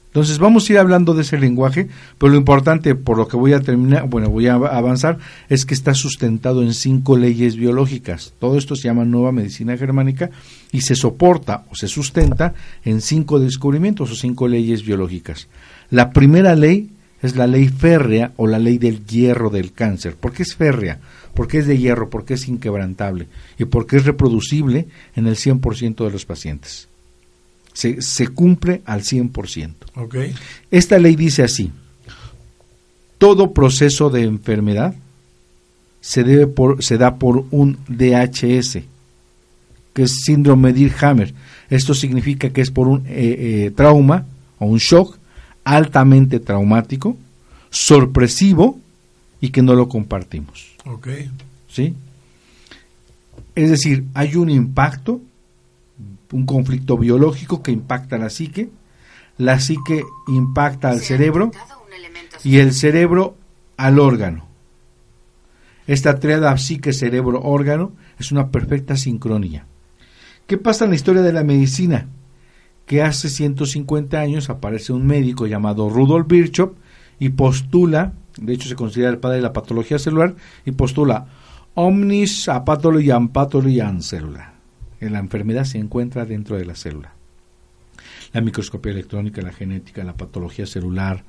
Entonces vamos a ir hablando de ese lenguaje, pero lo importante, por lo que voy a terminar, bueno, voy a av- avanzar, es que está sustentado en cinco leyes biológicas. Todo esto se llama nueva medicina germánica y se soporta o se sustenta en cinco descubrimientos o cinco leyes biológicas. La primera ley es la ley férrea o la ley del hierro del cáncer. ¿Por qué es férrea? Porque es de hierro, porque es inquebrantable y porque es reproducible en el 100% de los pacientes. Se, se cumple al 100%. Ok. Esta ley dice así, todo proceso de enfermedad se, debe por, se da por un DHS, que es síndrome de Hammer. Esto significa que es por un eh, eh, trauma o un shock altamente traumático, sorpresivo y que no lo compartimos. Ok. ¿sí? Es decir, hay un impacto, un conflicto biológico que impacta a la psique, la psique impacta al cerebro y el cerebro al órgano. Esta triada psique-cerebro-órgano es una perfecta sincronía. ¿Qué pasa en la historia de la medicina? Que hace 150 años aparece un médico llamado Rudolf Virchow y postula, de hecho se considera el padre de la patología celular, y postula omnis a pathologiam pathologiam célula. En la enfermedad se encuentra dentro de la célula. La microscopía electrónica, la genética, la patología celular,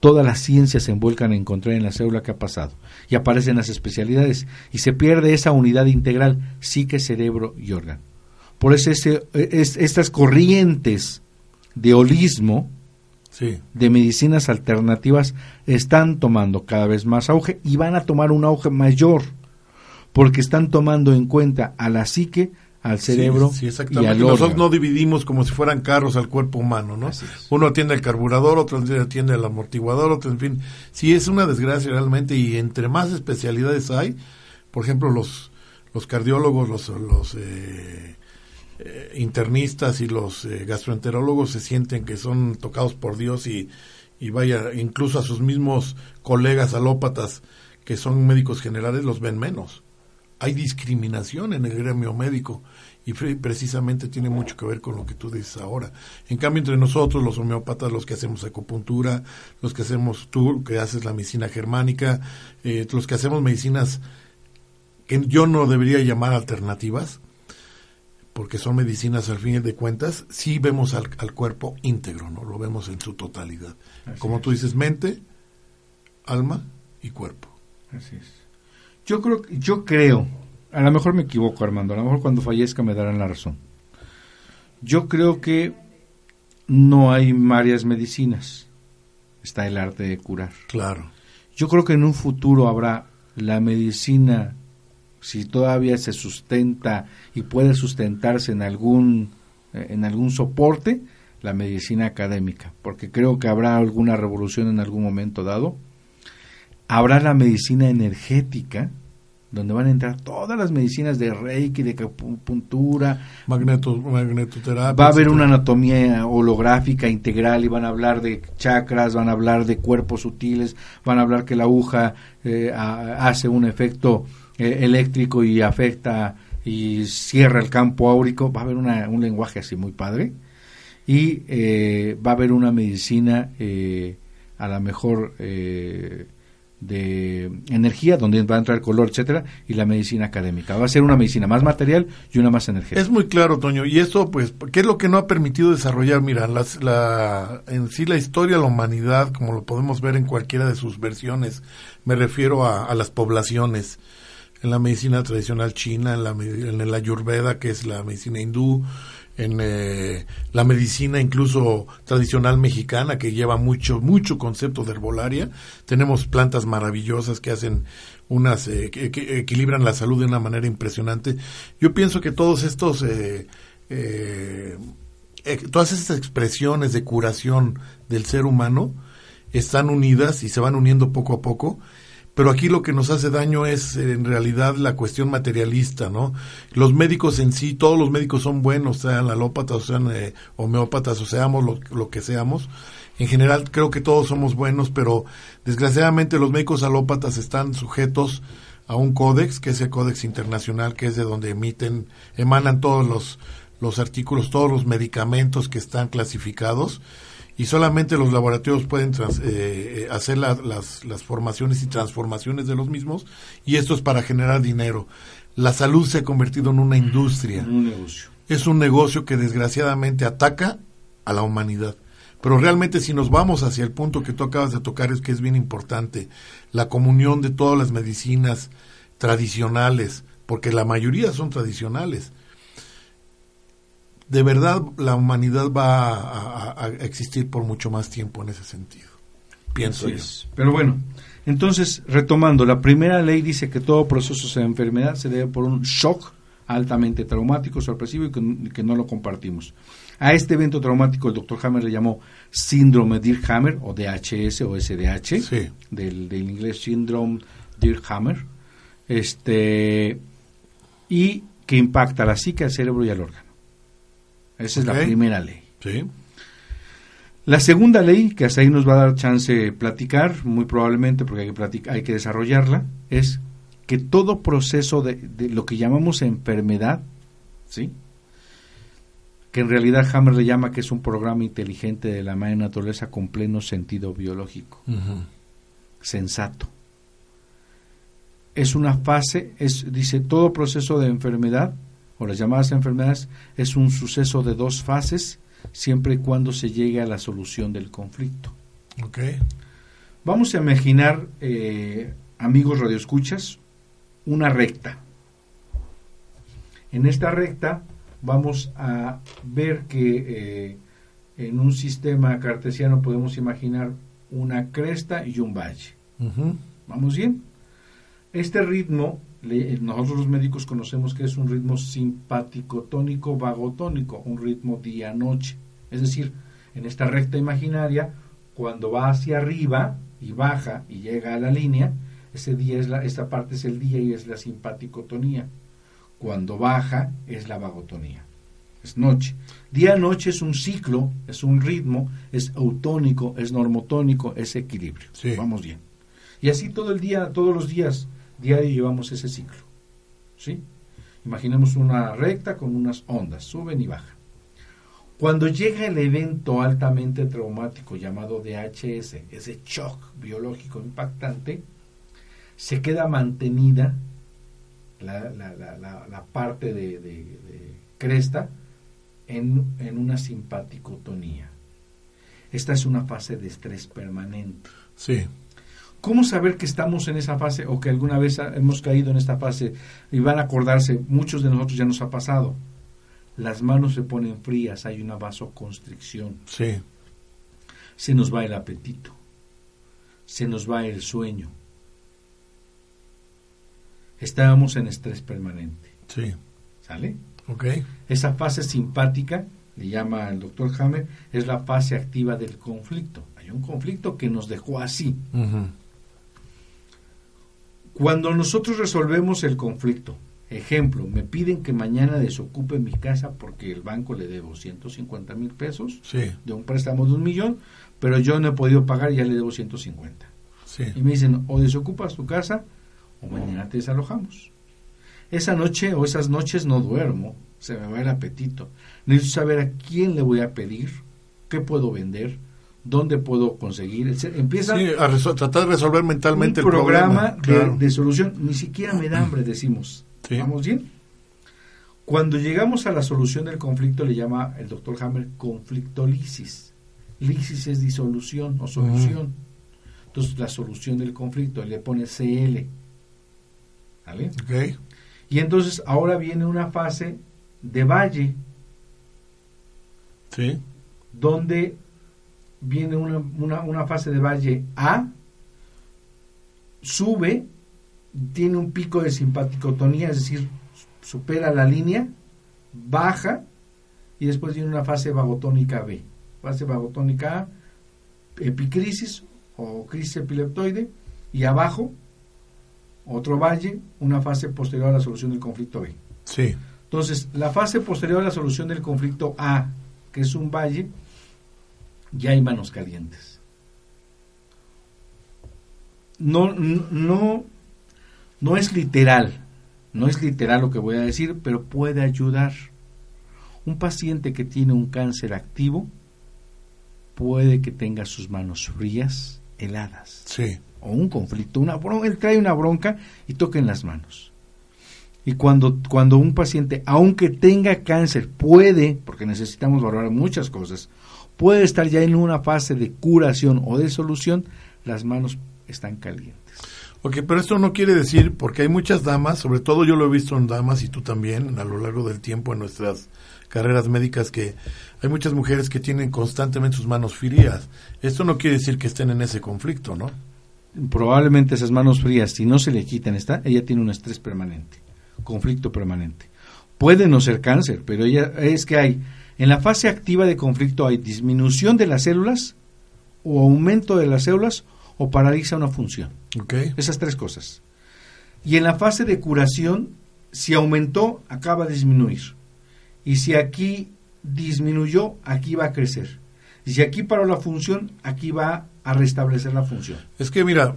todas las ciencias se envuelcan en encontrar en la célula qué ha pasado. Y aparecen las especialidades y se pierde esa unidad integral, psique, cerebro y órgano. Por eso ese- es- estas corrientes de holismo, Sí. de medicinas alternativas están tomando cada vez más auge y van a tomar un auge mayor porque están tomando en cuenta a la psique, al cerebro Sí, sí, y exactamente. al Nosotros no dividimos como si fueran carros al cuerpo humano, ¿no? Uno atiende el carburador, otro atiende el amortiguador, otro, en fin. Sí, es una desgracia realmente y entre más especialidades hay, por ejemplo, los, los cardiólogos, los, los eh, eh, internistas y los eh, gastroenterólogos se sienten que son tocados por Dios y, vaya, incluso a sus mismos colegas alópatas que son médicos generales los ven menos. Hay discriminación en el gremio médico y pre- precisamente tiene mucho que ver con lo que tú dices ahora. En cambio, entre nosotros, los homeópatas, los que hacemos acupuntura, los que hacemos tú, que haces la medicina germánica, eh, los que hacemos medicinas que yo no debería llamar alternativas, porque son medicinas al fin de cuentas, sí vemos al, al cuerpo íntegro, ¿no? Lo vemos en su totalidad. Como tú dices, mente, alma y cuerpo. Así es. Yo creo, yo creo, a lo mejor me equivoco Armando, a lo mejor cuando fallezca me darán la razón. Yo creo que no hay varias medicinas, está el arte de curar. Claro. Yo creo que en un futuro habrá la medicina, si todavía se sustenta y puede sustentarse en algún, eh, en algún soporte, la medicina académica, porque creo que habrá alguna revolución en algún momento dado. Habrá la medicina energética, donde van a entrar todas las medicinas de reiki, de acupuntura, Magneto, magnetoterapia. va a haber una anatomía holográfica integral y van a hablar de chakras, van a hablar de cuerpos sutiles, van a hablar que la aguja eh, hace un efecto eh, eléctrico y afecta y cierra el campo áurico, va a haber una- un lenguaje así muy padre y eh, va a haber una medicina eh, a la mejor eh, de energía donde va a entrar color etcétera y la medicina académica va a ser una medicina más material y una más energética Es muy claro, Toño. Y eso, pues, ¿qué es lo que no ha permitido desarrollar? Mira, la, en sí la historia la humanidad, como lo podemos ver en cualquiera de sus versiones, me refiero a, a las poblaciones, en la medicina tradicional china, en la, en la ayurveda, que es la medicina hindú, en eh, la medicina incluso tradicional mexicana, que lleva mucho, mucho concepto de herbolaria. Tenemos plantas maravillosas que hacen unas, eh, que, equilibran la salud de una manera impresionante. Yo pienso que todos estos, eh, eh, todas estas expresiones de curación del ser humano están unidas y se van uniendo poco a poco. Pero aquí lo que nos hace daño es en realidad la cuestión materialista, ¿no? Los médicos en sí, todos los médicos son buenos, sean alópatas, sean eh, homeópatas, o seamos lo, lo que seamos. En general creo que todos somos buenos, pero desgraciadamente los médicos alópatas están sujetos a un códex, que es el códex internacional, que es de donde emiten, emanan todos los, los artículos, todos los medicamentos que están clasificados y solamente los laboratorios pueden trans- eh, eh, hacer la- las, las formaciones y transformaciones de los mismos y esto es para generar dinero. La salud se ha convertido en una industria, un negocio es un negocio que desgraciadamente ataca a la humanidad. Pero realmente si nos vamos hacia el punto que tú acabas de tocar es que es bien importante, la comunión de todas las medicinas tradicionales, porque la mayoría son tradicionales. De verdad la humanidad va a, a- a existir por mucho más tiempo en ese sentido. Pienso Así yo. es. Pero bueno, entonces, retomando, la primera ley dice que todo proceso de enfermedad se debe por un shock altamente traumático, sorpresivo y que, que no lo compartimos. A este evento traumático el doctor Hammer le llamó síndrome Dirk-Hammer o DHS o SDH, Sí. del, del inglés síndrome Dirk-Hammer, este, y que impacta a la psique, al cerebro y al órgano. Esa es la primera ley. Sí. La segunda ley, que hasta ahí nos va a dar chance de platicar, muy probablemente porque hay que, platic- hay que desarrollarla, es que todo proceso de, de lo que llamamos enfermedad, ¿sí? que en realidad Hammer le llama que es un programa inteligente de la madre naturaleza con pleno sentido biológico, sensato. Es una fase, es, dice, todo proceso de enfermedad, o las llamadas enfermedades, es un suceso de dos fases, siempre y cuando se llegue a la solución del conflicto. Ok. Vamos a imaginar, eh, amigos radioescuchas, una recta. En esta recta vamos a ver que eh, en un sistema cartesiano podemos imaginar una cresta y un valle. ¿Vamos bien? Este ritmo, le- nosotros los médicos conocemos que es un ritmo simpático tónico, vagotónico, un ritmo día-noche. Es decir, en esta recta imaginaria, cuando va hacia arriba y baja y llega a la línea, ese día es la, esta parte es el día y es la simpaticotonía. Cuando baja es la vagotonía. Es noche. Día-noche es un ciclo, es un ritmo, es autónico, es normotónico, es equilibrio. Sí. Vamos bien. Y así todo el día, todos los días, diario llevamos ese ciclo. ¿Sí? Imaginemos una recta con unas ondas, suben y bajan. Cuando llega el evento altamente traumático llamado DHS, ese shock biológico impactante, se queda mantenida la, parte de cresta en, en una simpaticotonía. Esta es una fase de estrés permanente. Sí. ¿Cómo saber que estamos en esa fase o que alguna vez hemos caído en esta fase y van a acordarse? Muchos de nosotros ya nos ha pasado. Las manos se ponen frías, hay una vasoconstricción, Sí. se nos va el apetito, se nos va el sueño. Estábamos en estrés permanente, Sí. ¿sale? Ok. Esa fase simpática, le llama el doctor Hammer, es la fase activa del conflicto. Hay un conflicto que nos dejó así. Cuando nosotros resolvemos el conflicto, ejemplo, me piden que mañana desocupe mi casa porque el banco le debo 150 mil pesos Sí, de un préstamo de un millón, pero yo no he podido pagar y ya le debo 150. sí. Y me dicen, o desocupas tu casa o mañana te desalojamos. Esa noche o esas noches no duermo, se me va el apetito. Necesito saber a quién le voy a pedir, qué puedo vender, dónde puedo conseguir. etc. Empieza Sí, a tratar de resolver mentalmente un el programa problema. claro. de solución. Ni siquiera me da hambre, decimos. Sí. ¿Vamos bien? Cuando llegamos a la solución del conflicto, le llama el doctor Hammer conflictolisis. Lisis es disolución o solución. Entonces, la solución del conflicto, le pone CL. ¿Vale? Ok. Y entonces, ahora viene una fase de valle, Sí, donde viene una, una, una fase de valle A, sube, tiene un pico de simpaticotonía, es decir, supera la línea, baja, y después viene una fase vagotónica B. Fase vagotónica A, epicrisis o crisis epileptoide, y abajo, otro valle, una fase posterior a la solución del conflicto B. sí. Entonces, la fase posterior a la solución del conflicto A, que es un valle, ya hay manos calientes. No, no, no es literal, no es literal lo que voy a decir, pero puede ayudar. Un paciente que tiene un cáncer activo puede que tenga sus manos frías, heladas Sí, o un conflicto, una bronca, él trae una bronca y toca en las manos. Y cuando, cuando un paciente, aunque tenga cáncer, puede, porque necesitamos valorar muchas cosas, puede estar ya en una fase de curación o de solución, las manos están calientes. Ok, pero esto no quiere decir, porque hay muchas damas, sobre todo yo lo he visto en damas y tú también a lo largo del tiempo en nuestras carreras médicas, que hay muchas mujeres que tienen constantemente sus manos frías. Esto no quiere decir que estén en ese conflicto, ¿no? Probablemente esas manos frías, si no se le quitan, está, ella tiene un estrés permanente, conflicto permanente. Puede no ser cáncer, pero ella es que hay, en la fase activa de conflicto hay disminución de las células o aumento de las células o paraliza una función. Ok, Esas tres cosas. Y en la fase de curación, si aumentó, acaba de disminuir. Y si aquí disminuyó, aquí va a crecer. Y si aquí paró la función, aquí va a restablecer la función. es que mira,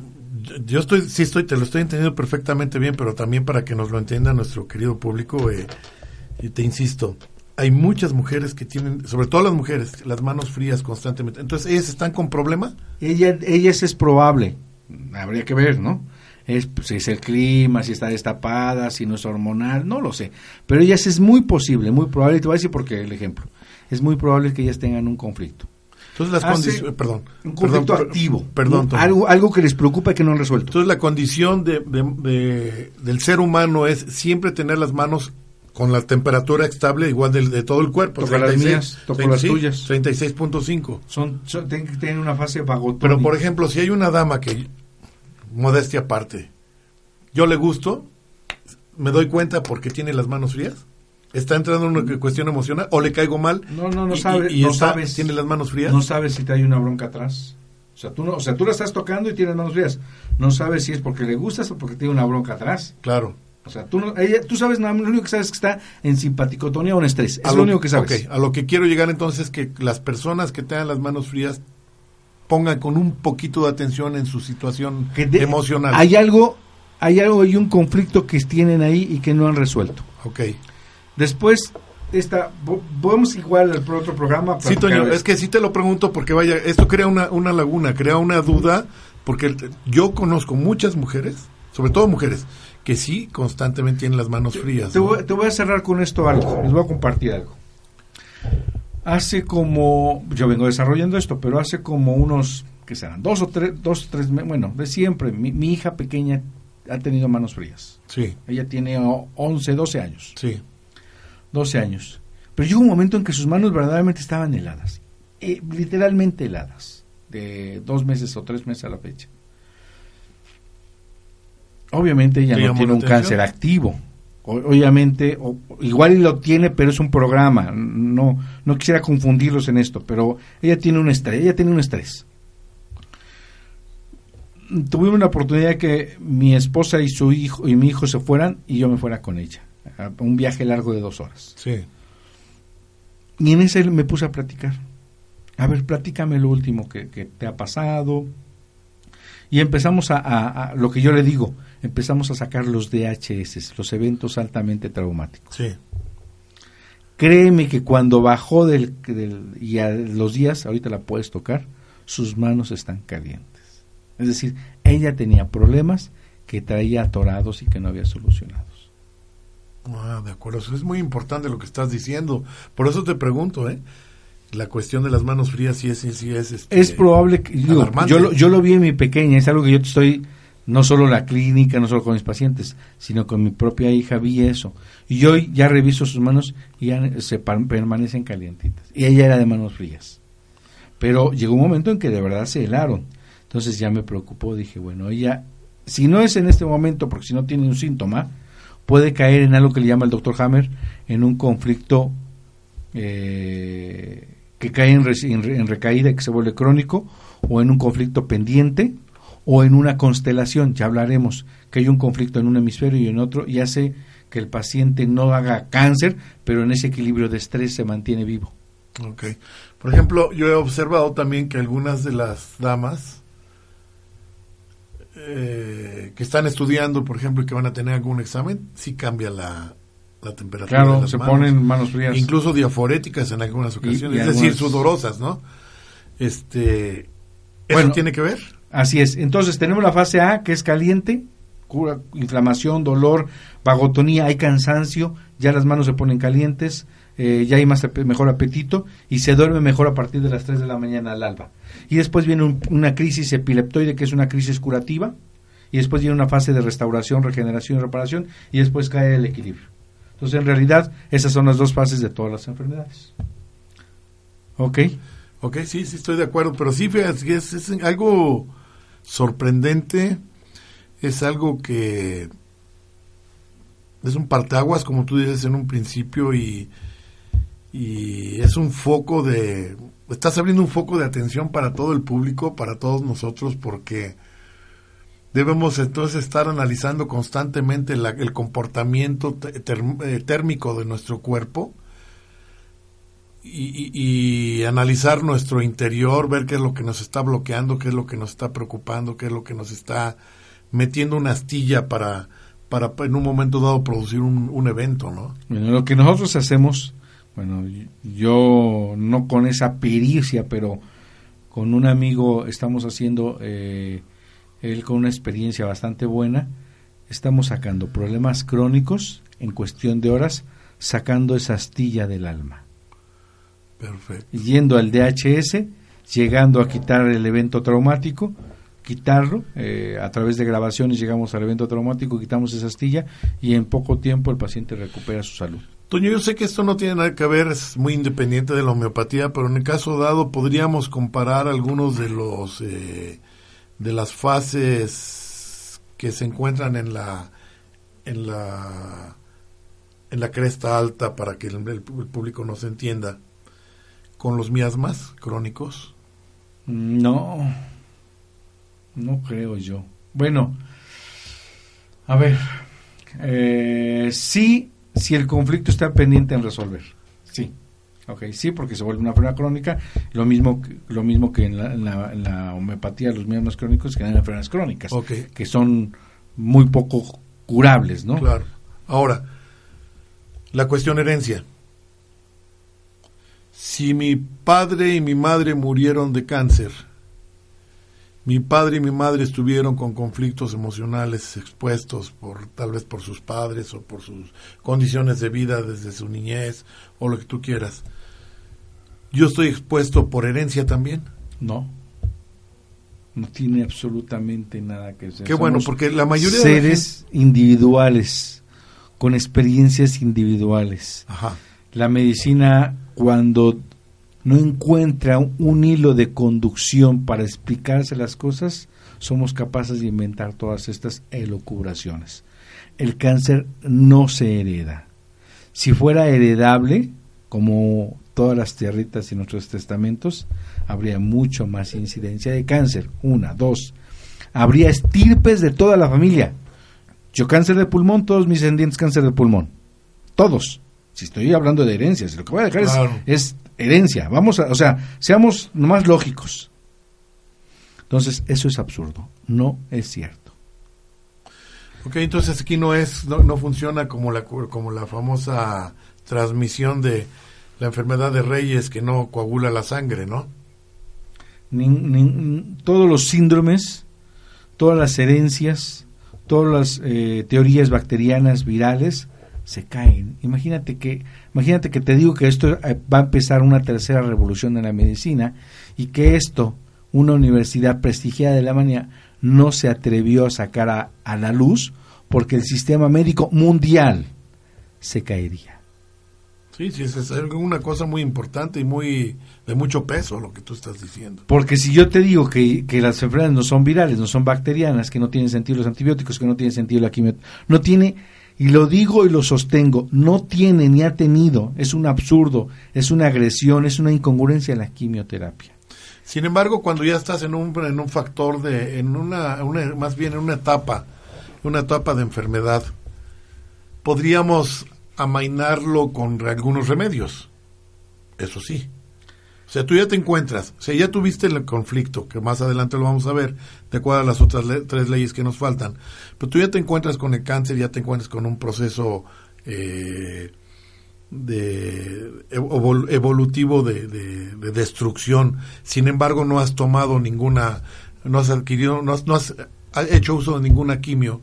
yo- estoy, sí estoy, te lo estoy entendiendo perfectamente bien, pero también para que nos lo entienda nuestro querido público, eh, te insisto, hay muchas mujeres que tienen, sobre todo las mujeres, las manos frías constantemente. Entonces, ¿ellas están con problema? Ella, ellas es probable, habría que ver, ¿no? Es, pues, si es el clima, si está destapada, si no es hormonal, no lo sé. Pero ellas es muy posible, muy probable, y te voy a decir por qué el ejemplo. Es muy probable que ellas tengan un conflicto. Entonces, las Hace condiciones, perdón. Un conflicto perdón, activo. Perdón, Un- algo, algo que les preocupa y que no han resuelto. Entonces la condición de, de- de- del ser humano es siempre tener las manos con la temperatura estable igual del- de, todo el cuerpo. Toco las mías, toco las tuyas. 36.5. Son, son- tienen una fase vagotónica. Pero por ejemplo, si hay una dama que, modestia aparte, yo le gusto, me doy cuenta porque tiene las manos frías. ¿Está entrando en una cuestión emocional o le caigo mal? No, no, no y- y no está- sabes. ¿Tiene las manos frías? No sabes si te hay una bronca atrás. O sea, tú, no, o sea, tú la estás tocando y tienes manos frías. No sabes si es porque le gustas o porque tiene una bronca atrás. Claro. O sea, tú, no, ella, tú sabes, nada lo único que sabes es que está en simpaticotonía o en estrés. A Es lo único que sabes. a lo que quiero llegar entonces es que las personas que tengan las manos frías pongan con un poquito de atención en su situación Que de- emocional. Hay algo, hay algo, hay un conflicto que tienen ahí y que no han resuelto. Ok. Después, esta, podemos igual al otro programa. Sí, Toño, es que sí te lo pregunto porque vaya, esto crea una, una laguna, crea una duda, porque yo conozco muchas mujeres, sobre todo mujeres, que sí constantemente tienen las manos frías. Te ¿no? voy, te voy a cerrar con esto algo, les voy a compartir algo. Hace como, yo vengo desarrollando esto, pero hace como unos, ¿qué serán? Dos o tres, dos o tres, bueno, de siempre, mi, mi hija pequeña ha tenido manos frías. Sí, Ella tiene o- 11, 12 años, sí. 12 años. Pero llegó un momento en que sus manos verdaderamente estaban heladas, eh, literalmente heladas, de dos meses o tres meses a la fecha. Obviamente ella ¿Te no tiene un cáncer activo. Obviamente, o- igual lo tiene, pero es un programa. No, no quisiera confundirlos en esto, pero ella tiene un estrés. Ella tiene un estrés. tuvimos la oportunidad que mi esposa y su hijo y mi hijo se fueran y yo me fuera con ella. A un viaje largo de dos horas. Sí. Y en ese me puse a platicar. A ver, platícame lo último que, que te ha pasado. Y empezamos a, a- a- lo que yo le digo, empezamos a sacar los DHS, los eventos altamente traumáticos. Sí. Créeme que cuando bajó del, del- y a los días, ahorita la puedes tocar, sus manos están calientes. Es decir, ella tenía problemas que traía atorados y que no había solucionados. Ah, de acuerdo. Eso es muy importante lo que estás diciendo. Por eso te pregunto, ¿eh? La cuestión de las manos frías sí es, sí, es. este, Es probable que digo, yo lo, yo lo vi en mi pequeña, es algo que yo te estoy no solo la clínica, no solo con mis pacientes, sino con mi propia hija vi eso. Y hoy ya reviso sus manos y ya se permanecen calientitas. Y ella era de manos frías. Pero llegó un momento en que de verdad se helaron. Entonces ya me preocupó, dije, bueno, ella, si no es en este momento, porque si no tiene un síntoma, puede caer en algo que le llama el doctor Hammer, en un conflicto eh, que cae en, en re- en recaída que se vuelve crónico, o en un conflicto pendiente, o en una constelación, ya hablaremos, que hay un conflicto en un hemisferio y en otro, y hace que el paciente no haga cáncer, pero en ese equilibrio de estrés se mantiene vivo. Ok. Por ejemplo, yo he observado también que algunas de las damas eh, que están estudiando, por ejemplo, y que van a tener algún examen, sí cambia la, la temperatura. de Claro, las se manos. ponen manos frías. Incluso diaforéticas en algunas ocasiones, y es decir, sudorosas, ¿no? Este, ¿Eso Bueno, tiene que ver? Así es. Entonces tenemos la fase A, que es caliente, cura inflamación, dolor, vagotonía, hay cansancio, ya las manos se ponen calientes, eh, ya hay más mejor apetito y se duerme mejor a partir de las 3 de la mañana al alba. Y después viene un- una crisis epileptoide, que es una crisis curativa, y después viene una fase de restauración, regeneración y reparación, y después cae el equilibrio. Entonces, en realidad, esas son las dos fases de todas las enfermedades. ¿Ok? Ok, sí, sí estoy de acuerdo, pero sí, es, es algo sorprendente, es algo que es un partaguas, como tú dices en un principio, y, es un foco de, estás abriendo un foco de atención para todo el público, para todos nosotros, porque debemos entonces estar analizando constantemente el comportamiento te- term- eh, térmico de nuestro cuerpo, y, analizar nuestro interior, ver qué es lo que nos está bloqueando, qué es lo que nos está preocupando, qué es lo que nos está metiendo una astilla para, para en un momento dado producir un, un evento, ¿no? Bueno, lo que nosotros hacemos, bueno, yo no con esa pericia, pero con un amigo estamos haciendo, eh, él con una experiencia bastante buena, estamos sacando problemas crónicos en cuestión de horas, sacando esa astilla del alma. Perfecto. Yendo al DHS, llegando a quitar el evento traumático, quitarlo, eh, a través de grabaciones llegamos al evento traumático, quitamos esa astilla y en poco tiempo el paciente recupera su salud. Toño, yo sé que esto no tiene nada que ver, es muy independiente de la homeopatía, pero en el caso dado podríamos comparar algunos de los eh, de las fases que se encuentran en la en la en la cresta alta para que el, el público nos entienda con los miasmas crónicos. No, no creo yo. Bueno, a ver, eh, sí, si el conflicto está pendiente en resolver, sí. Ok, sí, porque se vuelve una enfermedad crónica, lo mismo, que- lo mismo que en la, en la- en la homeopatía, los miasmas crónicos generan enfermedades crónicas, Ok. que son muy poco curables, ¿no? Claro. Ahora, la cuestión herencia. Si mi padre y mi madre murieron de cáncer, mi padre y mi madre estuvieron con conflictos emocionales expuestos por tal vez por sus padres o por sus condiciones de vida desde su niñez o lo que tú quieras. Yo estoy expuesto por herencia también. No, no tiene absolutamente nada que ver. Qué bueno, Somos porque la mayoría de la seres individuales con experiencias individuales. Ajá. La medicina cuando no encuentra un hilo de conducción para explicarse las cosas, somos capaces de inventar todas estas elocubraciones. El cáncer no se hereda. Si fuera heredable, como todas las tierritas y nuestros testamentos, habría mucho más incidencia de cáncer. Una, dos. habría estirpes de toda la familia. Yo cáncer de pulmón, todos mis descendientes cáncer de pulmón. Todos. Si estoy hablando de herencias, lo que voy a dejar es- Claro. es, herencia. Vamos a, o sea, seamos más lógicos. Entonces, eso es absurdo. No es cierto. Ok, entonces aquí no es, no, no funciona como la, como la famosa transmisión de la enfermedad de Reyes que no coagula la sangre, ¿no? Todos los síndromes, todas las herencias, todas las eh, teorías bacterianas, virales, se caen. Imagínate que, imagínate que te digo que esto eh, va a empezar una tercera revolución en la medicina y que esto, una universidad prestigiada de Alemania, no se atrevió a sacar a, a la luz porque el sistema médico mundial se caería. Sí, sí, es, una cosa muy importante y muy de mucho peso lo que tú estás diciendo. Porque si yo te digo que, que las enfermedades no son virales, no son bacterianas, que no tienen sentido los antibióticos, que no tienen sentido la quimio, no tiene, y lo digo y lo sostengo, no tiene ni ha tenido, es un absurdo, es una agresión, es una incongruencia la quimioterapia. Sin embargo, cuando ya estás en un, en un factor de, en una, una- más bien en una etapa, una etapa de enfermedad, podríamos amainarlo con algunos remedios. Eso sí. O sea, tú ya te encuentras, o sea, ya tuviste el conflicto, que más adelante lo vamos a ver, de acuerdo a las otras le- tres leyes que nos faltan. Pero tú ya te encuentras con el cáncer, ya te encuentras con un proceso eh, de evol- evolutivo de, de- de destrucción. Sin embargo, no has tomado ninguna, no has adquirido, no has, no has hecho uso de ninguna quimio.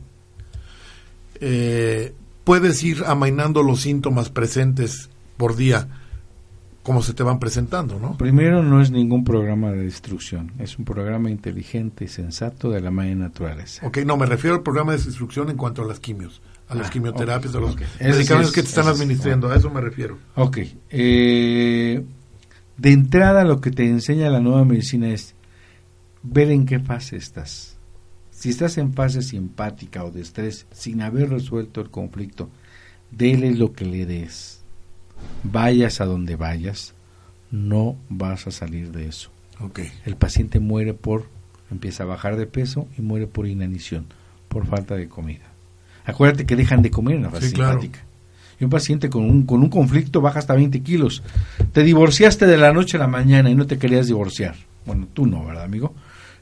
Eh, puedes ir amainando los síntomas presentes por día, como se te van presentando, ¿no? Primero, no es ningún programa de destrucción, es un programa inteligente y sensato de la madre naturaleza. Ok, no, me refiero al programa de instrucción en cuanto a las quimios, a las Ah, quimioterapias, a los medicamentos que te están es- administrando, a eso me refiero. Ok. eh, de entrada lo que te enseña la nueva medicina es ver en qué fase estás. Si estás en fase simpática o de estrés sin haber resuelto el conflicto, dele lo que le des. Vayas a donde vayas, no vas a salir de eso. El paciente muere por, empieza a bajar de peso y muere por inanición, por falta de comida. Acuérdate que dejan de comer en la fase Sí, claro. simpática. Y un paciente con un, con un conflicto baja hasta 20 kilos. Te divorciaste de la noche a la mañana y no te querías divorciar. Bueno, tú no, ¿verdad, amigo?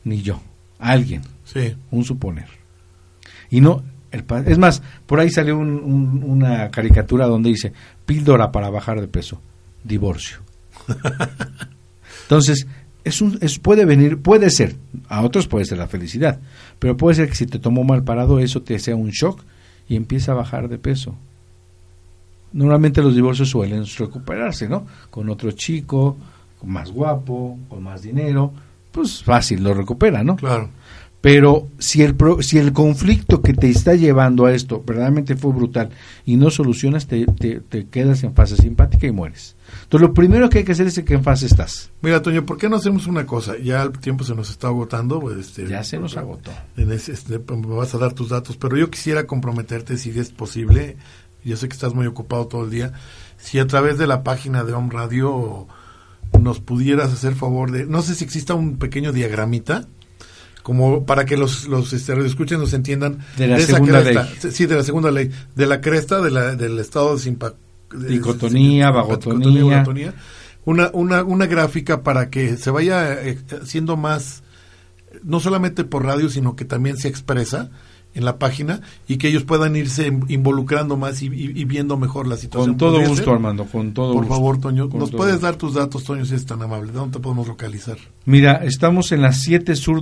Ni yo. Alguien. Sí. Un suponer. Y no, el pa- es más, por ahí salió un- un- una caricatura donde dice, píldora para bajar de peso, divorcio. Entonces, es un, es, puede venir, puede ser, a otros puede ser la felicidad, pero puede ser que si te tomó mal parado eso te sea un shock y empieza a bajar de peso. Normalmente los divorcios suelen recuperarse, ¿no? Con otro chico, con más guapo, con más dinero, pues fácil, lo recupera, ¿no? Claro. Pero si el, pro- si el conflicto que te está llevando a esto verdaderamente fue brutal y no solucionas, te, te- te quedas en fase simpática y mueres. Entonces, lo primero que hay que hacer es que en fase estás. Mira, Toño, ¿por qué no hacemos una cosa? Ya el tiempo se nos está agotando. pues, Este, Ya se nos agotó. en ese- este, me vas a dar tus datos, pero yo quisiera comprometerte, si es posible, yo sé que estás muy ocupado todo el día, si a través de la página de Home Radio nos pudieras hacer favor de, no sé si exista un pequeño diagramita, como para que los, los este, escuchen nos entiendan De la segunda cresta, ley. sí, de la segunda ley, de la cresta de la, del estado de simpa- Dicotonía, de- vagotonía. vagotonía. una, una, una gráfica para que se vaya eh, haciendo más, no solamente por radio, sino que también se expresa en la página y que ellos puedan irse in- involucrando más y, y- y viendo mejor la situación. Con todo ¿Podría gusto, ser? Armando, con todo Por gusto. favor, Toño, Con ¿nos puedes gusto. dar tus datos, Toño, si es tan amable? ¿Dónde te podemos localizar? Mira, estamos en la 7 Sur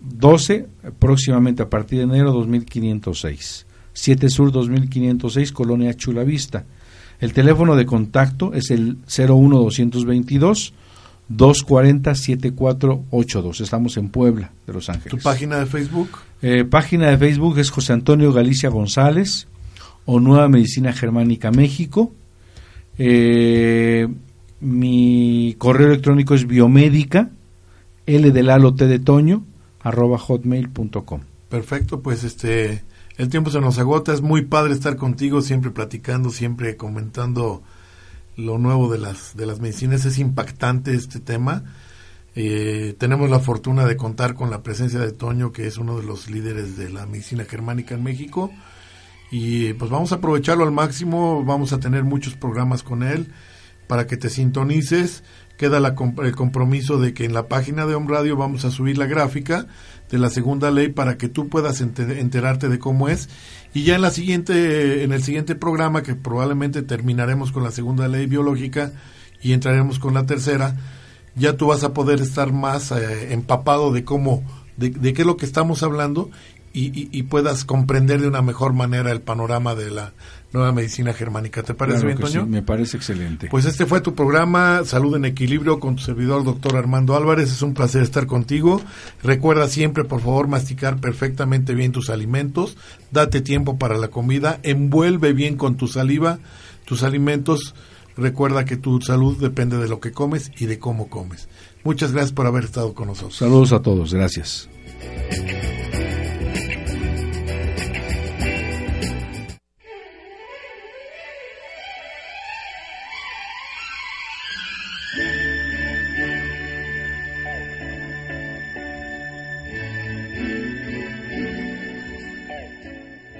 2512, próximamente a partir de enero 2506. 7 Sur 2506, Colonia Chulavista. El teléfono de contacto es el 01222 240 7482. Estamos en Puebla, de Los ¿Tu Ángeles. página de Facebook? Eh, página de Facebook es José Antonio Galicia González o Nueva Medicina Germánica México. Eh, mi correo electrónico es biomédica, L de Lalo T de Toño, arroba hotmail.com. Perfecto, pues este el tiempo se nos agota, es muy padre estar contigo, siempre platicando, siempre comentando lo nuevo de las de las medicinas, es impactante este tema. Eh, tenemos la fortuna de contar con la presencia de Toño, que es uno de los líderes de la medicina germánica en México. Y pues vamos a aprovecharlo al máximo, vamos a tener muchos programas con él para que te sintonices. Queda la, el compromiso de que en la página de Home Radio vamos a subir la gráfica de la segunda ley para que tú puedas enterarte de cómo es. Y ya en la siguiente, en el siguiente programa, que probablemente terminaremos con la segunda ley biológica y entraremos con la tercera, ya tú vas a poder estar más eh, empapado de cómo, de, qué es lo que estamos hablando y, puedas comprender de una mejor manera el panorama de la nueva medicina germánica. ¿Te parece bien, Toño? me parece excelente. Pues este fue tu programa, Salud en Equilibrio, con tu servidor, doctor Armando Álvarez. Es un placer estar contigo. Recuerda siempre, por favor, masticar perfectamente bien tus alimentos. Date tiempo para la comida. Envuelve bien con tu saliva tus alimentos Recuerda que tu salud depende de lo que comes y de cómo comes. Muchas gracias por haber estado con nosotros. Saludos a todos, gracias.